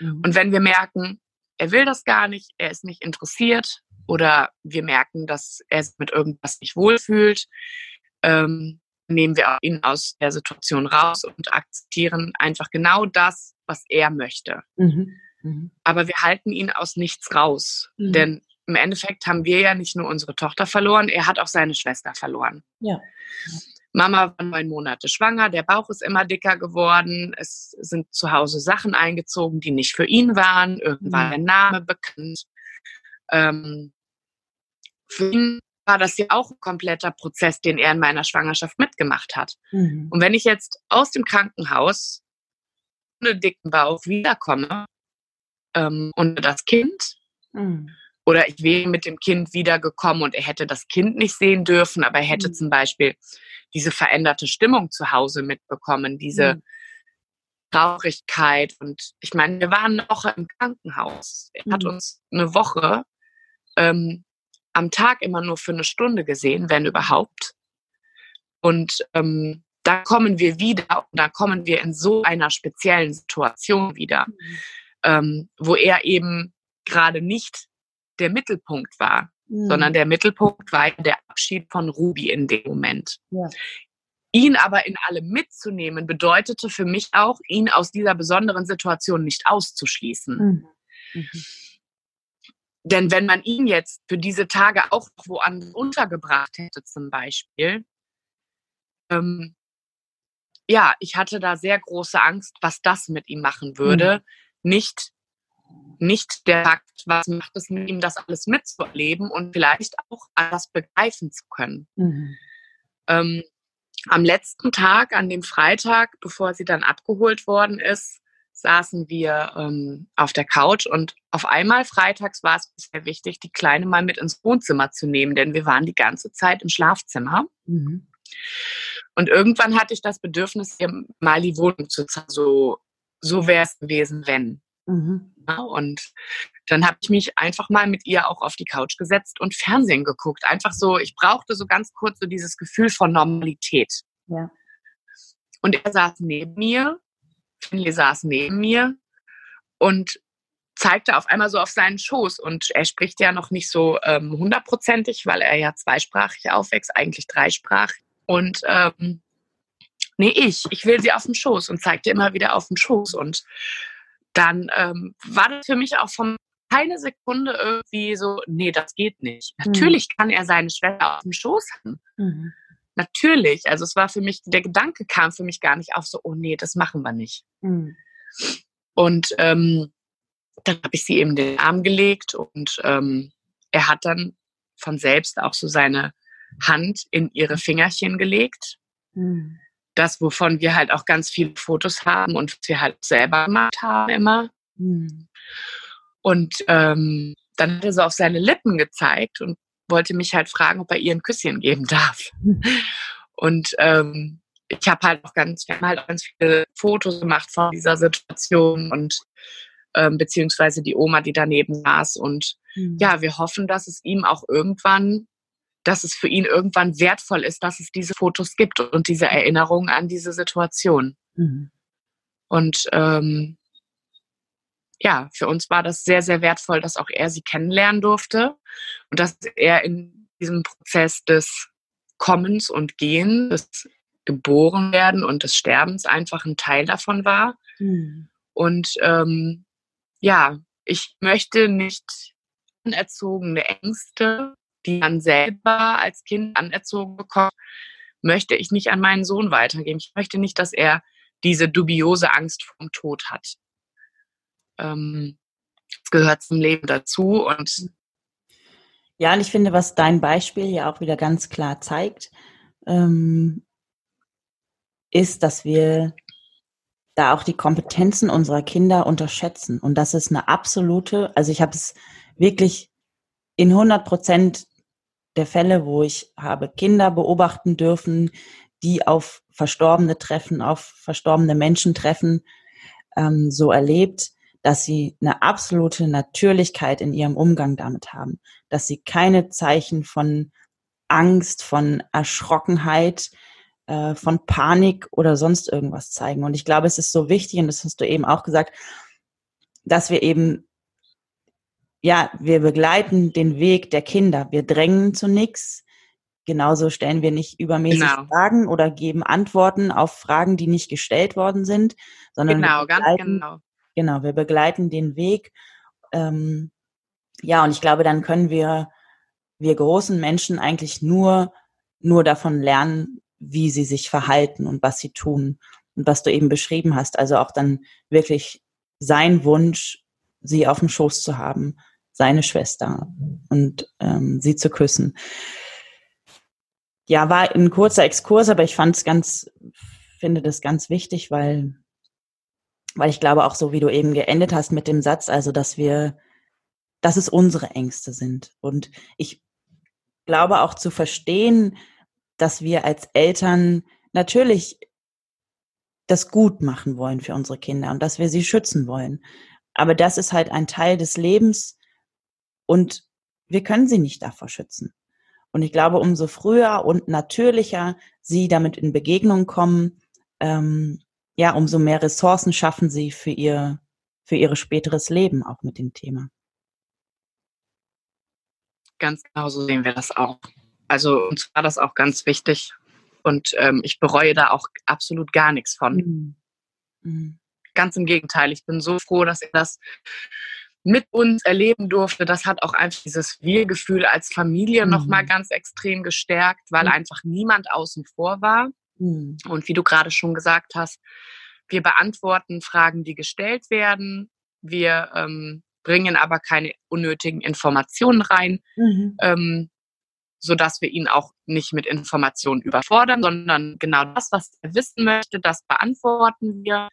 Mhm. Und wenn wir merken, er will das gar nicht, er ist nicht interessiert oder wir merken, dass er sich mit irgendwas nicht wohlfühlt, ähm, nehmen wir ihn aus der Situation raus und akzeptieren einfach genau das, was er möchte. Mhm. Mhm. Aber wir halten ihn aus nichts raus. Mhm. Denn im Endeffekt haben wir ja nicht nur unsere Tochter verloren, er hat auch seine Schwester verloren. Ja. Mama war neun Monate schwanger, der Bauch ist immer dicker geworden, es sind zu Hause Sachen eingezogen, die nicht für ihn waren, irgendwann mhm. der Name bekannt. Ähm, für ihn war das ja auch ein kompletter Prozess, den er in meiner Schwangerschaft mitgemacht hat. Mhm. Und wenn ich jetzt aus dem Krankenhaus ohne dicken Bauch wiederkomme ähm, und das Kind, mhm. oder ich wäre mit dem Kind wiedergekommen und er hätte das Kind nicht sehen dürfen, aber er hätte mhm. zum Beispiel diese veränderte Stimmung zu Hause mitbekommen, diese mhm. Traurigkeit. Und ich meine, wir waren eine Woche im Krankenhaus. Er hat mhm. uns eine Woche ähm, am Tag immer nur für eine Stunde gesehen, wenn überhaupt. Und ähm, da kommen wir wieder und da kommen wir in so einer speziellen Situation wieder, mhm. ähm, wo er eben gerade nicht der Mittelpunkt war, mhm. sondern der Mittelpunkt war der Abschied von Ruby in dem Moment. Ja. Ihn aber in allem mitzunehmen, bedeutete für mich auch, ihn aus dieser besonderen Situation nicht auszuschließen. Mhm. Denn wenn man ihn jetzt für diese Tage auch woanders untergebracht hätte, zum Beispiel, ähm, ja, ich hatte da sehr große Angst, was das mit ihm machen würde. Mhm. Nicht, nicht der Fakt, was macht es mit ihm, das alles mitzuerleben und vielleicht auch alles begreifen zu können. Mhm. Ähm, am letzten Tag, an dem Freitag, bevor sie dann abgeholt worden ist, saßen wir ähm, auf der Couch und auf einmal freitags war es sehr wichtig, die Kleine mal mit ins Wohnzimmer zu nehmen, denn wir waren die ganze Zeit im Schlafzimmer. Mhm. Und irgendwann hatte ich das Bedürfnis, ihr mal die Wohnung zu zeigen. So, so wäre es gewesen, wenn. Mhm. Ja, und dann habe ich mich einfach mal mit ihr auch auf die Couch gesetzt und Fernsehen geguckt. Einfach so, ich brauchte so ganz kurz so dieses Gefühl von Normalität. Ja. Und er saß neben mir Finley saß neben mir und zeigte auf einmal so auf seinen Schoß. Und er spricht ja noch nicht so ähm, hundertprozentig, weil er ja zweisprachig aufwächst, eigentlich dreisprachig. Und ähm, nee, ich, ich will sie auf dem Schoß und zeigte immer wieder auf dem Schoß. Und dann ähm, war das für mich auch von keine Sekunde irgendwie so, nee, das geht nicht. Mhm. Natürlich kann er seine Schwester auf dem Schoß haben. Mhm. Natürlich. Also es war für mich, der Gedanke kam für mich gar nicht auf, so, oh nee, das machen wir nicht. Mhm. Und ähm, dann habe ich sie eben den Arm gelegt und ähm, er hat dann von selbst auch so seine Hand in ihre Fingerchen gelegt. Mhm. Das, wovon wir halt auch ganz viele Fotos haben und wir halt selber gemacht haben immer. Mhm. Und ähm, dann hat er so auf seine Lippen gezeigt und wollte mich halt fragen, ob er ihr ein Küsschen geben darf. Und ähm, ich habe halt auch ganz, wir haben halt ganz viele Fotos gemacht von dieser Situation und ähm, beziehungsweise die Oma, die daneben saß. Und mhm. ja, wir hoffen, dass es ihm auch irgendwann, dass es für ihn irgendwann wertvoll ist, dass es diese Fotos gibt und diese Erinnerung an diese Situation. Mhm. Und ähm, ja, für uns war das sehr, sehr wertvoll, dass auch er sie kennenlernen durfte und dass er in diesem Prozess des Kommens und Gehens, des Geborenwerden und des Sterbens einfach ein Teil davon war. Mhm. Und ähm, ja, ich möchte nicht anerzogene Ängste, die man selber als Kind anerzogen bekommt, möchte ich nicht an meinen Sohn weitergeben. Ich möchte nicht, dass er diese dubiose Angst vom Tod hat ähm, es gehört zum Leben dazu und
ja, und ich finde, was dein Beispiel ja auch wieder ganz klar zeigt, ähm, ist, dass wir da auch die Kompetenzen unserer Kinder unterschätzen. Und das ist eine absolute, also ich habe es wirklich in 100 Prozent der Fälle, wo ich habe Kinder beobachten dürfen, die auf Verstorbene treffen, auf verstorbene Menschen treffen, ähm, so erlebt, dass sie eine absolute Natürlichkeit in ihrem Umgang damit haben, dass sie keine Zeichen von Angst, von Erschrockenheit, äh, von Panik oder sonst irgendwas zeigen. Und ich glaube, es ist so wichtig, und das hast du eben auch gesagt, dass wir eben, ja, wir begleiten den Weg der Kinder. Wir drängen zu nichts. Genauso stellen wir nicht übermäßig genau. Fragen oder geben Antworten auf Fragen, die nicht gestellt worden sind, sondern genau, ganz genau. Genau, wir begleiten den Weg. Ähm, ja, und ich glaube, dann können wir, wir großen Menschen eigentlich nur, nur davon lernen, wie sie sich verhalten und was sie tun. Und was du eben beschrieben hast, also auch dann wirklich sein Wunsch, sie auf dem Schoß zu haben, seine Schwester und ähm, sie zu küssen. Ja, war ein kurzer Exkurs, aber ich fand es ganz, finde das ganz wichtig, weil, weil ich glaube auch so, wie du eben geendet hast mit dem Satz, also dass wir, dass es unsere Ängste sind. Und ich glaube auch zu verstehen, dass wir als Eltern natürlich das gut machen wollen für unsere Kinder und dass wir sie schützen wollen. Aber das ist halt ein Teil des Lebens und wir können sie nicht davor schützen. Und ich glaube, umso früher und natürlicher sie damit in Begegnung kommen, ähm, ja, umso mehr Ressourcen schaffen sie für ihr, für ihre späteres Leben auch mit dem Thema.
Ganz genau so sehen wir das auch. Also uns war das auch ganz wichtig, und ähm, ich bereue da auch absolut gar nichts von. Mhm. Mhm. Ganz im Gegenteil, ich bin so froh, dass er das mit uns erleben durfte. Das hat auch einfach dieses Wir-Gefühl als Familie mhm. nochmal ganz extrem gestärkt, weil mhm. einfach niemand außen vor war. Mhm. Und wie du gerade schon gesagt hast, wir beantworten Fragen, die gestellt werden. Wir ähm, bringen aber keine unnötigen Informationen rein. Mhm. Ähm, so dass wir ihn auch nicht mit Informationen überfordern, sondern genau das, was er wissen möchte, das beantworten wir,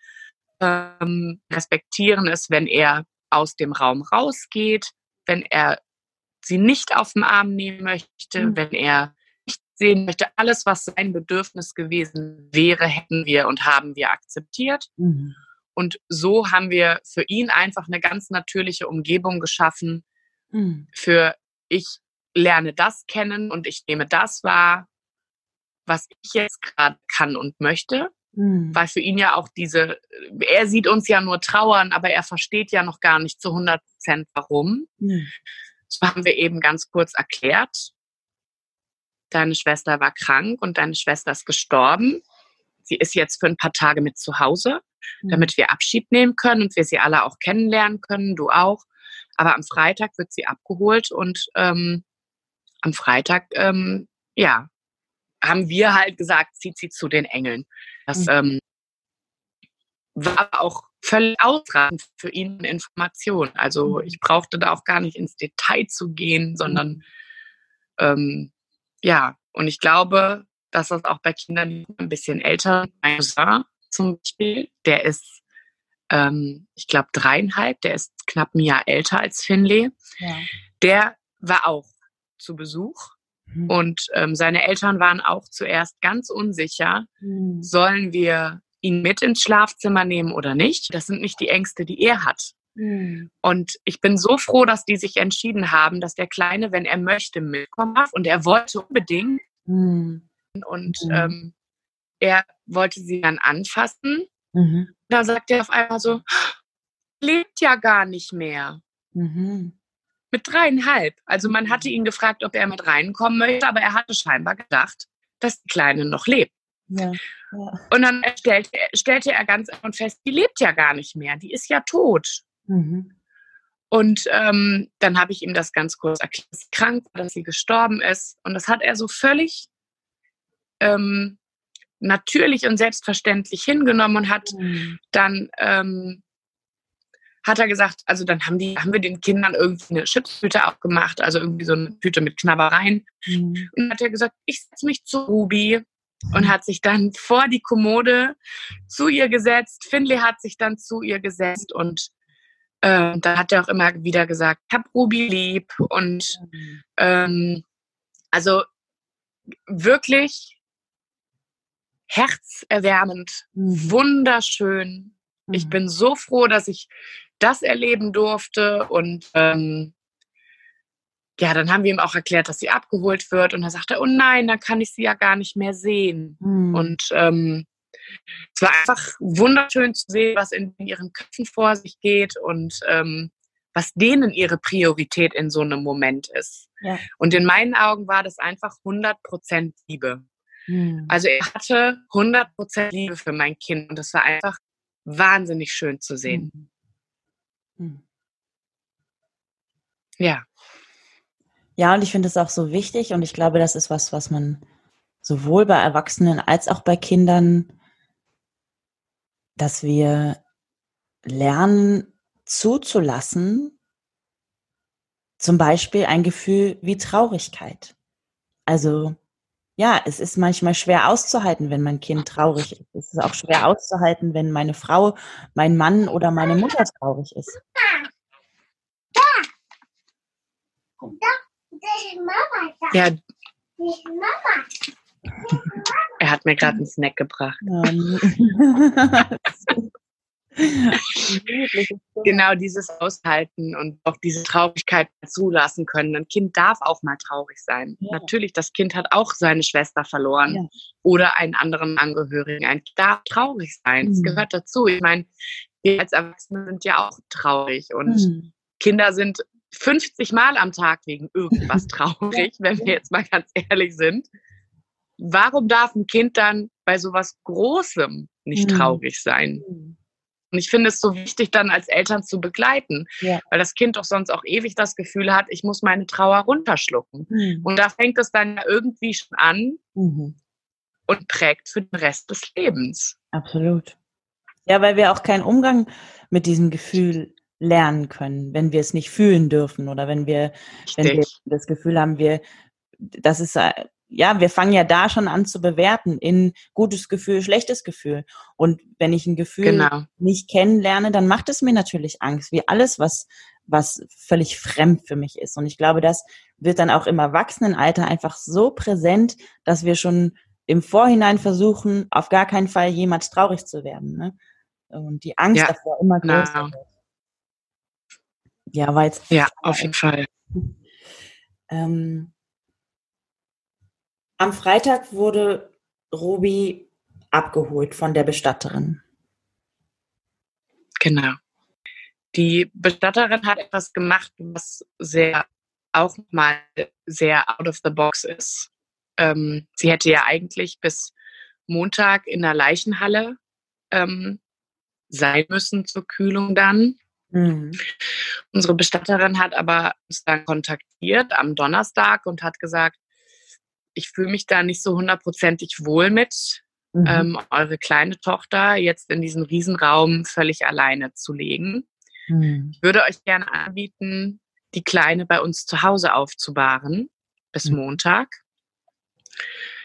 ähm, respektieren es, wenn er aus dem Raum rausgeht, wenn er sie nicht auf den Arm nehmen möchte, mhm. wenn er sehen möchte, alles, was sein Bedürfnis gewesen wäre, hätten wir und haben wir akzeptiert. Mhm. Und so haben wir für ihn einfach eine ganz natürliche Umgebung geschaffen, mhm. für ich lerne das kennen und ich nehme das wahr, was ich jetzt gerade kann und möchte. Mhm. Weil für ihn ja auch diese, er sieht uns ja nur trauern, aber er versteht ja noch gar nicht zu 100 Prozent warum. Mhm. So haben wir eben ganz kurz erklärt, deine Schwester war krank und deine Schwester ist gestorben. Sie ist jetzt für ein paar Tage mit zu Hause, mhm. damit wir Abschied nehmen können und wir sie alle auch kennenlernen können, du auch. Aber am Freitag wird sie abgeholt und ähm, am Freitag, ähm, ja, haben wir halt gesagt, zieht sie zu den Engeln. Das mhm. ähm, war auch völlig ausreichend für ihn Information. Also mhm. ich brauchte da auch gar nicht ins Detail zu gehen, sondern ähm, ja, und ich glaube, dass das auch bei Kindern ein bisschen älter, mein Cousin zum Beispiel, der ist, ähm, ich glaube, dreieinhalb, der ist knapp ein Jahr älter als Finley. Ja. Der war auch zu Besuch. Mhm. Und ähm, seine Eltern waren auch zuerst ganz unsicher, mhm. sollen wir ihn mit ins Schlafzimmer nehmen oder nicht. Das sind nicht die Ängste, die er hat. Mhm. Und ich bin so froh, dass die sich entschieden haben, dass der Kleine, wenn er möchte, mitkommen darf. Und er wollte unbedingt. Mhm. Und mhm. ähm, er wollte sie dann anfassen. Mhm. Da sagt er auf einmal so, lebt ja gar nicht mehr. Mhm. Mit dreieinhalb. Also man hatte ihn gefragt, ob er mit reinkommen möchte, aber er hatte scheinbar gedacht, dass die Kleine noch lebt. Ja, ja. Und dann stellte, stellte er ganz und fest, die lebt ja gar nicht mehr, die ist ja tot. Mhm. Und ähm, dann habe ich ihm das ganz kurz erklärt, dass sie krank war, dass sie gestorben ist. Und das hat er so völlig ähm, natürlich und selbstverständlich hingenommen und hat mhm. dann ähm, hat er gesagt, also dann haben die, haben wir den Kindern irgendwie eine Chipstüte auch gemacht, also irgendwie so eine Tüte mit Knabbereien. Mhm. Und dann hat er gesagt, ich setze mich zu Ruby und hat sich dann vor die Kommode zu ihr gesetzt. Finley hat sich dann zu ihr gesetzt und äh, da hat er auch immer wieder gesagt, hab Ruby lieb und mhm. ähm, also wirklich herzerwärmend, mhm. wunderschön. Ich mhm. bin so froh, dass ich das erleben durfte und ähm, ja, dann haben wir ihm auch erklärt, dass sie abgeholt wird. Und er sagte, oh nein, dann kann ich sie ja gar nicht mehr sehen. Mhm. Und ähm, es war einfach wunderschön zu sehen, was in ihren Köpfen vor sich geht und ähm, was denen ihre Priorität in so einem Moment ist. Ja. Und in meinen Augen war das einfach 100% Liebe. Mhm. Also er hatte 100% Liebe für mein Kind und das war einfach wahnsinnig schön zu sehen. Mhm. Ja.
Ja, und ich finde es auch so wichtig und ich glaube, das ist was, was man sowohl bei Erwachsenen als auch bei Kindern, dass wir lernen zuzulassen, zum Beispiel ein Gefühl wie Traurigkeit. Also ja, es ist manchmal schwer auszuhalten, wenn mein Kind traurig ist. Es ist auch schwer auszuhalten, wenn meine Frau, mein Mann oder meine Mutter traurig ist.
Ja. Er hat mir gerade einen Snack gebracht. genau dieses Aushalten und auch diese Traurigkeit zulassen können. Ein Kind darf auch mal traurig sein. Ja. Natürlich, das Kind hat auch seine Schwester verloren ja. oder einen anderen Angehörigen. Ein Kind darf traurig sein. Es mhm. gehört dazu. Ich meine, wir als Erwachsene sind ja auch traurig und mhm. Kinder sind 50 Mal am Tag wegen irgendwas traurig, wenn wir jetzt mal ganz ehrlich sind. Warum darf ein Kind dann bei sowas Großem nicht mhm. traurig sein? Und ich finde es so wichtig, dann als Eltern zu begleiten, ja. weil das Kind doch sonst auch ewig das Gefühl hat, ich muss meine Trauer runterschlucken. Mhm. Und da fängt es dann irgendwie schon an mhm. und prägt für den Rest des Lebens.
Absolut. Ja, weil wir auch keinen Umgang mit diesem Gefühl lernen können, wenn wir es nicht fühlen dürfen oder wenn wir, wenn wir das Gefühl haben, wir, das ist äh, ja, wir fangen ja da schon an zu bewerten in gutes Gefühl, schlechtes Gefühl. Und wenn ich ein Gefühl genau. nicht kennenlerne, dann macht es mir natürlich Angst, wie alles, was, was völlig fremd für mich ist. Und ich glaube, das wird dann auch im Erwachsenenalter einfach so präsent, dass wir schon im Vorhinein versuchen, auf gar keinen Fall jemals traurig zu werden. Ne? Und die Angst ja, davor immer größer genau. wird.
Ja, weil Ja, auf jeden Fall.
Ähm, am Freitag wurde Ruby abgeholt von der Bestatterin.
Genau. Die Bestatterin hat etwas gemacht, was sehr auch mal sehr out of the box ist. Ähm, sie hätte ja eigentlich bis Montag in der Leichenhalle ähm, sein müssen zur Kühlung dann. Mhm. Unsere Bestatterin hat aber uns dann kontaktiert am Donnerstag und hat gesagt, ich fühle mich da nicht so hundertprozentig wohl mit, mhm. ähm, eure kleine Tochter jetzt in diesen Riesenraum völlig alleine zu legen. Mhm. Ich würde euch gerne anbieten, die Kleine bei uns zu Hause aufzubahren bis mhm. Montag.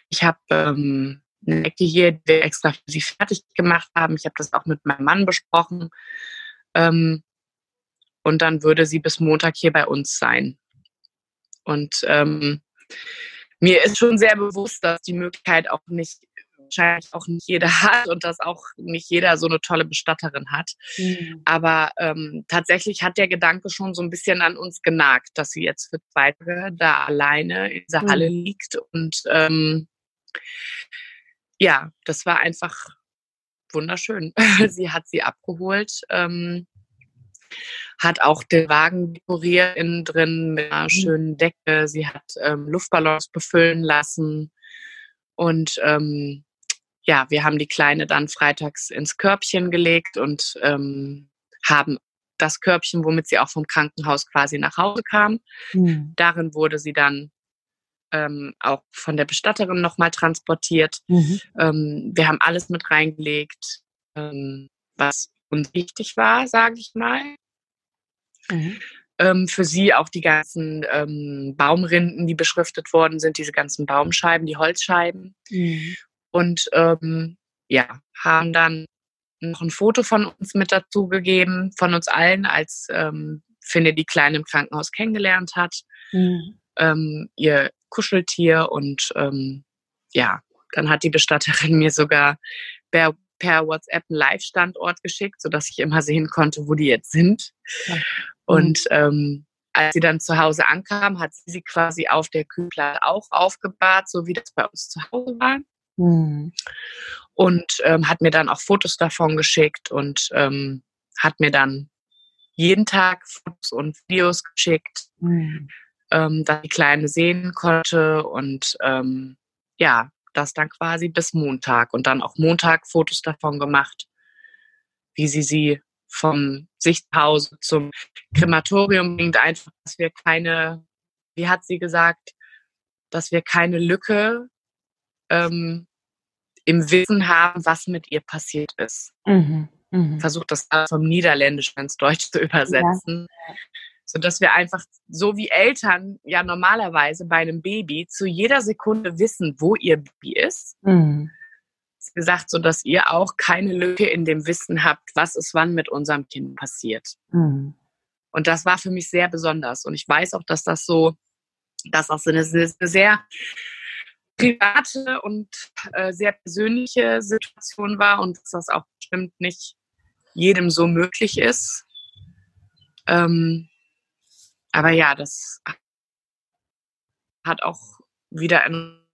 Ich habe ähm, eine Ecke hier, die wir extra für sie fertig gemacht haben. Ich habe das auch mit meinem Mann besprochen. Ähm, und dann würde sie bis Montag hier bei uns sein. Und ähm, mir ist schon sehr bewusst, dass die Möglichkeit auch nicht, wahrscheinlich auch nicht jeder hat und dass auch nicht jeder so eine tolle Bestatterin hat. Mhm. Aber ähm, tatsächlich hat der Gedanke schon so ein bisschen an uns genagt, dass sie jetzt für zwei Tage da alleine in dieser mhm. Halle liegt. Und ähm, ja, das war einfach wunderschön. sie hat sie abgeholt. Ähm, hat auch den Wagen dekoriert innen drin mit einer mhm. schönen Decke. Sie hat ähm, Luftballons befüllen lassen. Und ähm, ja, wir haben die Kleine dann freitags ins Körbchen gelegt und ähm, haben das Körbchen, womit sie auch vom Krankenhaus quasi nach Hause kam. Mhm. Darin wurde sie dann ähm, auch von der Bestatterin nochmal transportiert. Mhm. Ähm, wir haben alles mit reingelegt, ähm, was uns wichtig war, sage ich mal. Mhm. Ähm, für sie auch die ganzen ähm, Baumrinden, die beschriftet worden sind, diese ganzen Baumscheiben, die Holzscheiben. Mhm. Und ähm, ja, haben dann noch ein Foto von uns mit dazu gegeben, von uns allen, als ähm, Finne die Kleine im Krankenhaus kennengelernt hat. Mhm. Ähm, ihr Kuscheltier und ähm, ja, dann hat die Bestatterin mir sogar per, per WhatsApp einen Live-Standort geschickt, sodass ich immer sehen konnte, wo die jetzt sind. Ja. Und mhm. ähm, als sie dann zu Hause ankam, hat sie sie quasi auf der Kühlplatte auch aufgebahrt, so wie das bei uns zu Hause war. Mhm. Und ähm, hat mir dann auch Fotos davon geschickt und ähm, hat mir dann jeden Tag Fotos und Videos geschickt, mhm. ähm, dass die Kleine sehen konnte und ähm, ja, das dann quasi bis Montag und dann auch Montag Fotos davon gemacht, wie sie sie vom Sichtpause zum Krematorium bringt, einfach, dass wir keine, wie hat sie gesagt, dass wir keine Lücke ähm, im Wissen haben, was mit ihr passiert ist. Mhm. Mhm. Versucht das vom Niederländischen ins Deutsche zu übersetzen. Ja. Sodass wir einfach, so wie Eltern ja normalerweise bei einem Baby zu jeder Sekunde wissen, wo ihr Baby ist. Mhm. Gesagt, so dass ihr auch keine Lücke in dem Wissen habt, was ist wann mit unserem Kind passiert. Mhm. Und das war für mich sehr besonders. Und ich weiß auch, dass das so, dass das eine, eine sehr private und äh, sehr persönliche Situation war und dass das auch bestimmt nicht jedem so möglich ist. Ähm, aber ja, das hat auch wieder in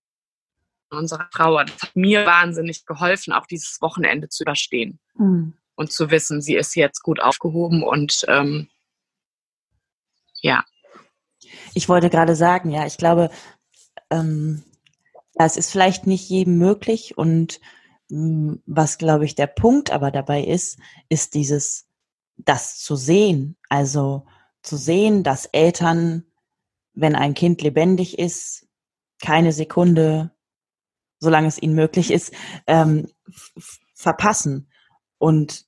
unserer Trauer, das hat mir wahnsinnig geholfen, auch dieses Wochenende zu überstehen mhm. und zu wissen, sie ist jetzt gut aufgehoben und ähm, ja.
Ich wollte gerade sagen, ja, ich glaube, ähm, das ist vielleicht nicht jedem möglich und hm, was, glaube ich, der Punkt aber dabei ist, ist dieses, das zu sehen. Also zu sehen, dass Eltern, wenn ein Kind lebendig ist, keine Sekunde, solange es ihnen möglich ist, ähm, verpassen. Und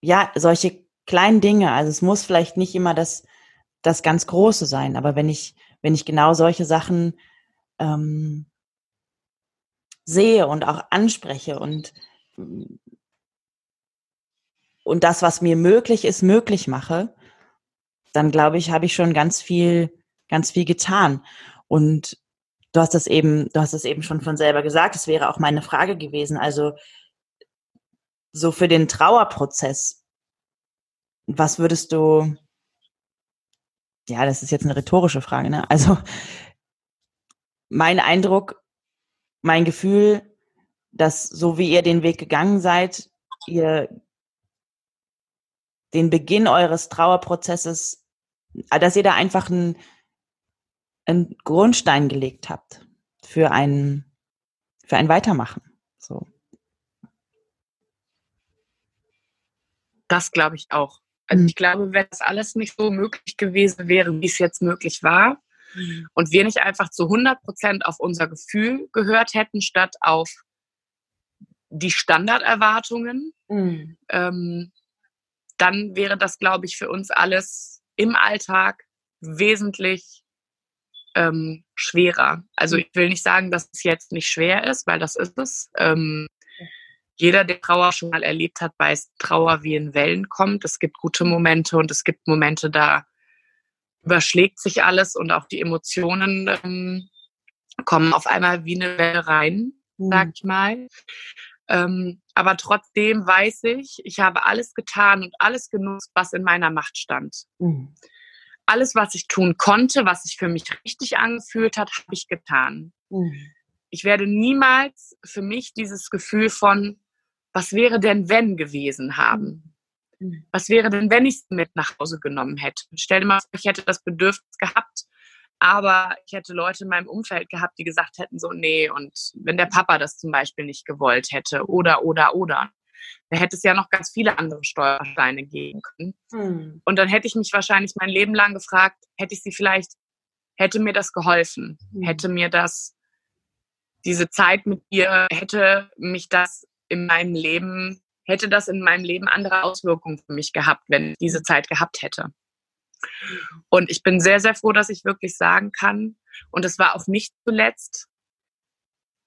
ja, solche kleinen Dinge, also es muss vielleicht nicht immer das, das ganz Große sein, aber wenn ich, wenn ich genau solche Sachen ähm, sehe und auch anspreche und und das, was mir möglich ist, möglich mache, dann glaube ich, habe ich schon ganz viel, ganz viel getan. Und du hast das eben, du hast es eben schon von selber gesagt. Es wäre auch meine Frage gewesen. Also so für den Trauerprozess, was würdest du? Ja, das ist jetzt eine rhetorische Frage. Ne? Also mein Eindruck, mein Gefühl, dass so wie ihr den Weg gegangen seid, ihr den Beginn eures Trauerprozesses, dass ihr da einfach einen, einen Grundstein gelegt habt für ein, für ein Weitermachen. So.
Das glaube ich auch. Also mhm. ich glaube, wenn das alles nicht so möglich gewesen wäre, wie es jetzt möglich war, Mhm. Und wir nicht einfach zu 100 Prozent auf unser Gefühl gehört hätten, statt auf die Standarderwartungen, mhm. ähm, dann wäre das, glaube ich, für uns alles im Alltag wesentlich ähm, schwerer. Also ich will nicht sagen, dass es jetzt nicht schwer ist, weil das ist es. Ähm, jeder, der Trauer schon mal erlebt hat, weiß, Trauer wie in Wellen kommt. Es gibt gute Momente und es gibt Momente, da überschlägt sich alles und auch die Emotionen ähm, kommen auf einmal wie eine Welle rein, mhm. sag ich mal. Ähm, aber trotzdem weiß ich, ich habe alles getan und alles genutzt, was in meiner Macht stand. Mhm. Alles, was ich tun konnte, was sich für mich richtig angefühlt hat, habe ich getan. Mhm. Ich werde niemals für mich dieses Gefühl von, was wäre denn wenn gewesen haben. Mhm. Was wäre denn, wenn ich es mit nach Hause genommen hätte? Stell dir mal vor, ich hätte das Bedürfnis gehabt, aber ich hätte Leute in meinem Umfeld gehabt, die gesagt hätten, so, nee, und wenn der Papa das zum Beispiel nicht gewollt hätte, oder, oder, oder, da hätte es ja noch ganz viele andere Steuersteine geben können. Mhm. Und dann hätte ich mich wahrscheinlich mein Leben lang gefragt, hätte ich sie vielleicht, hätte mir das geholfen? Mhm. Hätte mir das, diese Zeit mit ihr, hätte mich das in meinem Leben hätte das in meinem Leben andere Auswirkungen für mich gehabt, wenn ich diese Zeit gehabt hätte. Und ich bin sehr, sehr froh, dass ich wirklich sagen kann, und es war auch nicht zuletzt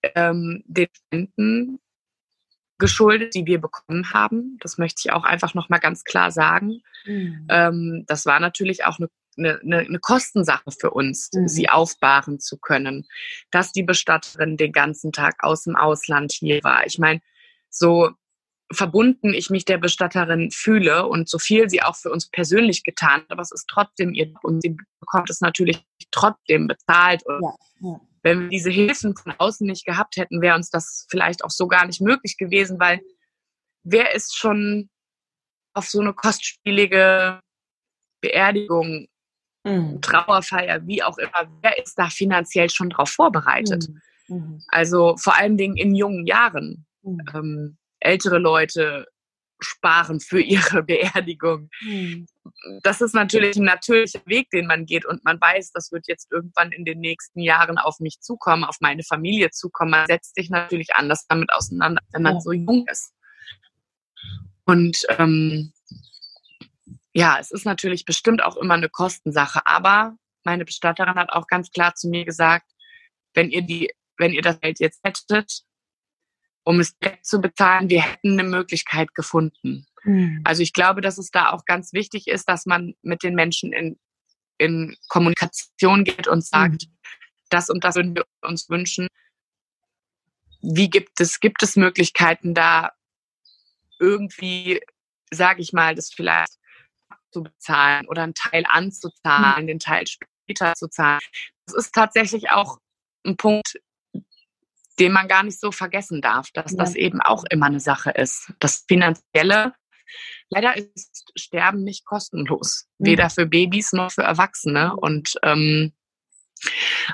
ähm, den Spenden geschuldet, die wir bekommen haben. Das möchte ich auch einfach nochmal ganz klar sagen. Mhm. Ähm, das war natürlich auch eine, eine, eine Kostensache für uns, mhm. sie aufbahren zu können, dass die Bestatterin den ganzen Tag aus dem Ausland hier war. Ich meine, so verbunden ich mich der Bestatterin fühle und so viel sie auch für uns persönlich getan hat, aber es ist trotzdem ihr und sie bekommt es natürlich trotzdem bezahlt. Und ja, ja. Wenn wir diese Hilfen von außen nicht gehabt hätten, wäre uns das vielleicht auch so gar nicht möglich gewesen, weil wer ist schon auf so eine kostspielige Beerdigung, mhm. Trauerfeier, wie auch immer, wer ist da finanziell schon drauf vorbereitet? Mhm. mhm. Also vor allen Dingen in jungen Jahren. Mhm. Ähm, ältere Leute sparen für ihre Beerdigung. Mhm. Das ist natürlich ein natürlicher Weg, den man geht und man weiß, das wird jetzt irgendwann in den nächsten Jahren auf mich zukommen, auf meine Familie zukommen. Man setzt sich natürlich anders damit auseinander, wenn man ja. so jung ist. Und ähm, ja, es ist natürlich bestimmt auch immer eine Kostensache, aber meine Bestatterin hat auch ganz klar zu mir gesagt, wenn ihr die, wenn ihr das Geld jetzt hättet, um es direkt zu bezahlen, wir hätten eine Möglichkeit gefunden. Mhm. Also ich glaube, dass es da auch ganz wichtig ist, dass man mit den Menschen in, in Kommunikation geht und sagt, mhm. das und das würden wir uns wünschen. Wie gibt es, gibt es Möglichkeiten da irgendwie, sage ich mal, das vielleicht zu bezahlen oder einen Teil anzuzahlen, mhm. den Teil später zu zahlen. Das ist tatsächlich auch ein Punkt, den man gar nicht so vergessen darf, dass ja. das eben auch immer eine Sache ist. Das Finanzielle, leider ist Sterben nicht kostenlos, mhm. weder für Babys noch für Erwachsene. Und ähm,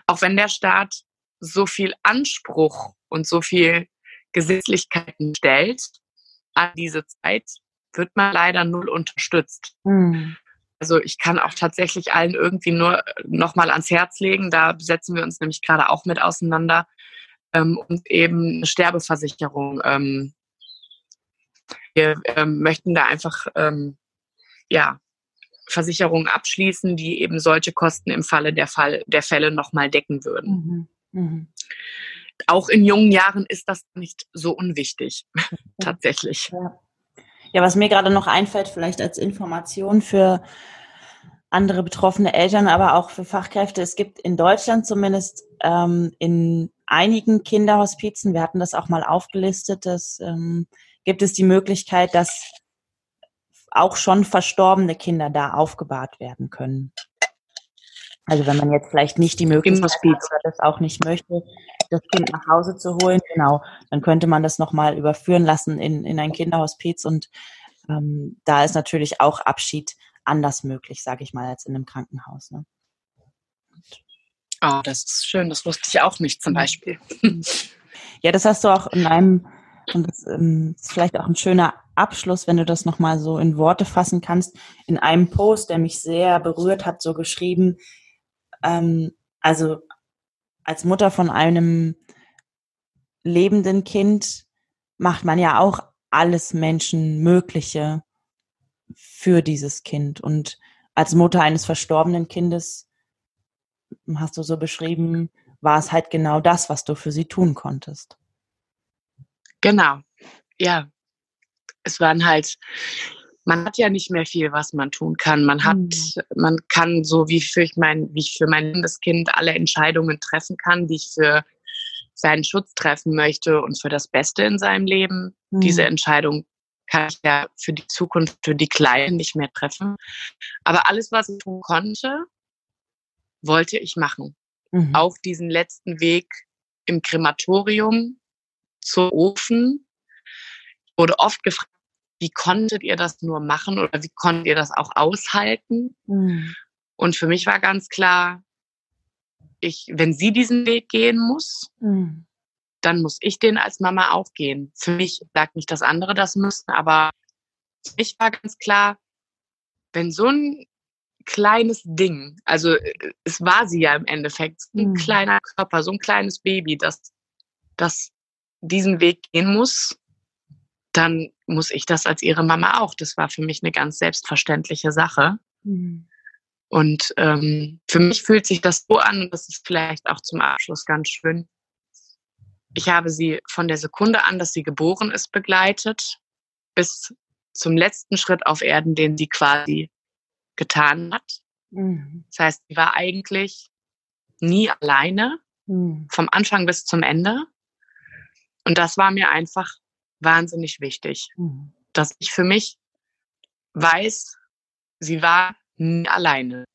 auch wenn der Staat so viel Anspruch und so viel Gesetzlichkeiten stellt an diese Zeit, wird man leider null unterstützt. Mhm. Also ich kann auch tatsächlich allen irgendwie nur nochmal ans Herz legen. Da setzen wir uns nämlich gerade auch mit auseinander, ähm, und eben eine Sterbeversicherung. Ähm, wir ähm, möchten da einfach ähm, ja, Versicherungen abschließen, die eben solche Kosten im Falle der, Fall, der Fälle nochmal decken würden. Mhm. Mhm. Auch in jungen Jahren ist das nicht so unwichtig, tatsächlich.
Ja. ja, was mir gerade noch einfällt, vielleicht als Information für andere betroffene Eltern, aber auch für Fachkräfte. Es gibt in Deutschland zumindest ähm, in einigen Kinderhospizen, wir hatten das auch mal aufgelistet, dass, ähm, gibt es die Möglichkeit, dass auch schon verstorbene Kinder da aufgebahrt werden können. Also wenn man jetzt vielleicht nicht die Möglichkeit hat oder das auch nicht möchte, das Kind nach Hause zu holen, genau, dann könnte man das nochmal überführen lassen in, in ein Kinderhospiz und ähm, da ist natürlich auch Abschied anders möglich, sage ich mal, als in einem Krankenhaus. Ne?
Oh, das ist schön, das wusste ich auch nicht zum Beispiel.
Ja, das hast du auch in einem, und das ähm, ist vielleicht auch ein schöner Abschluss, wenn du das nochmal so in Worte fassen kannst, in einem Post, der mich sehr berührt hat, so geschrieben, ähm, also als Mutter von einem lebenden Kind macht man ja auch alles Menschen Mögliche für dieses Kind. Und als Mutter eines verstorbenen Kindes hast du so beschrieben, war es halt genau das, was du für sie tun konntest.
Genau, ja. Es waren halt, man hat ja nicht mehr viel, was man tun kann. Man hat, mhm. man kann so wie für mein, wie ich für mein Kindeskind alle Entscheidungen treffen kann, die ich für seinen Schutz treffen möchte und für das Beste in seinem Leben. Mhm. Diese Entscheidung kann ich ja für die Zukunft, für die Kleinen nicht mehr treffen. Aber alles, was ich tun konnte, wollte ich machen. Mhm. Auch diesen letzten Weg im Krematorium zum Ofen wurde oft gefragt, wie konntet ihr das nur machen oder wie konntet ihr das auch aushalten? Mhm. Und für mich war ganz klar, ich, wenn sie diesen Weg gehen muss, mhm. dann muss ich den als Mama auch gehen. Für mich sagt nicht, dass andere das müssen, aber für mich war ganz klar, wenn so ein kleines Ding. Also äh, es war sie ja im Endeffekt, ein mhm. kleiner Körper, so ein kleines Baby, das, das diesen Weg gehen muss, dann muss ich das als ihre Mama auch. Das war für mich eine ganz selbstverständliche Sache. Mhm. Und ähm, für mich fühlt sich das so an, und das ist vielleicht auch zum Abschluss ganz schön. Ich habe sie von der Sekunde an, dass sie geboren ist, begleitet, bis zum letzten Schritt auf Erden, den sie quasi getan hat. Mhm. Das heißt, sie war eigentlich nie alleine, mhm. vom Anfang bis zum Ende. Und das war mir einfach wahnsinnig wichtig, mhm. dass ich für mich weiß, sie war nie alleine.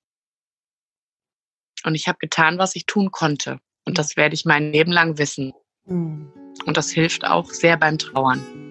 Und ich habe getan, was ich tun konnte. Und das werde ich mein Leben lang wissen. Mhm. Und das hilft auch sehr beim Trauern.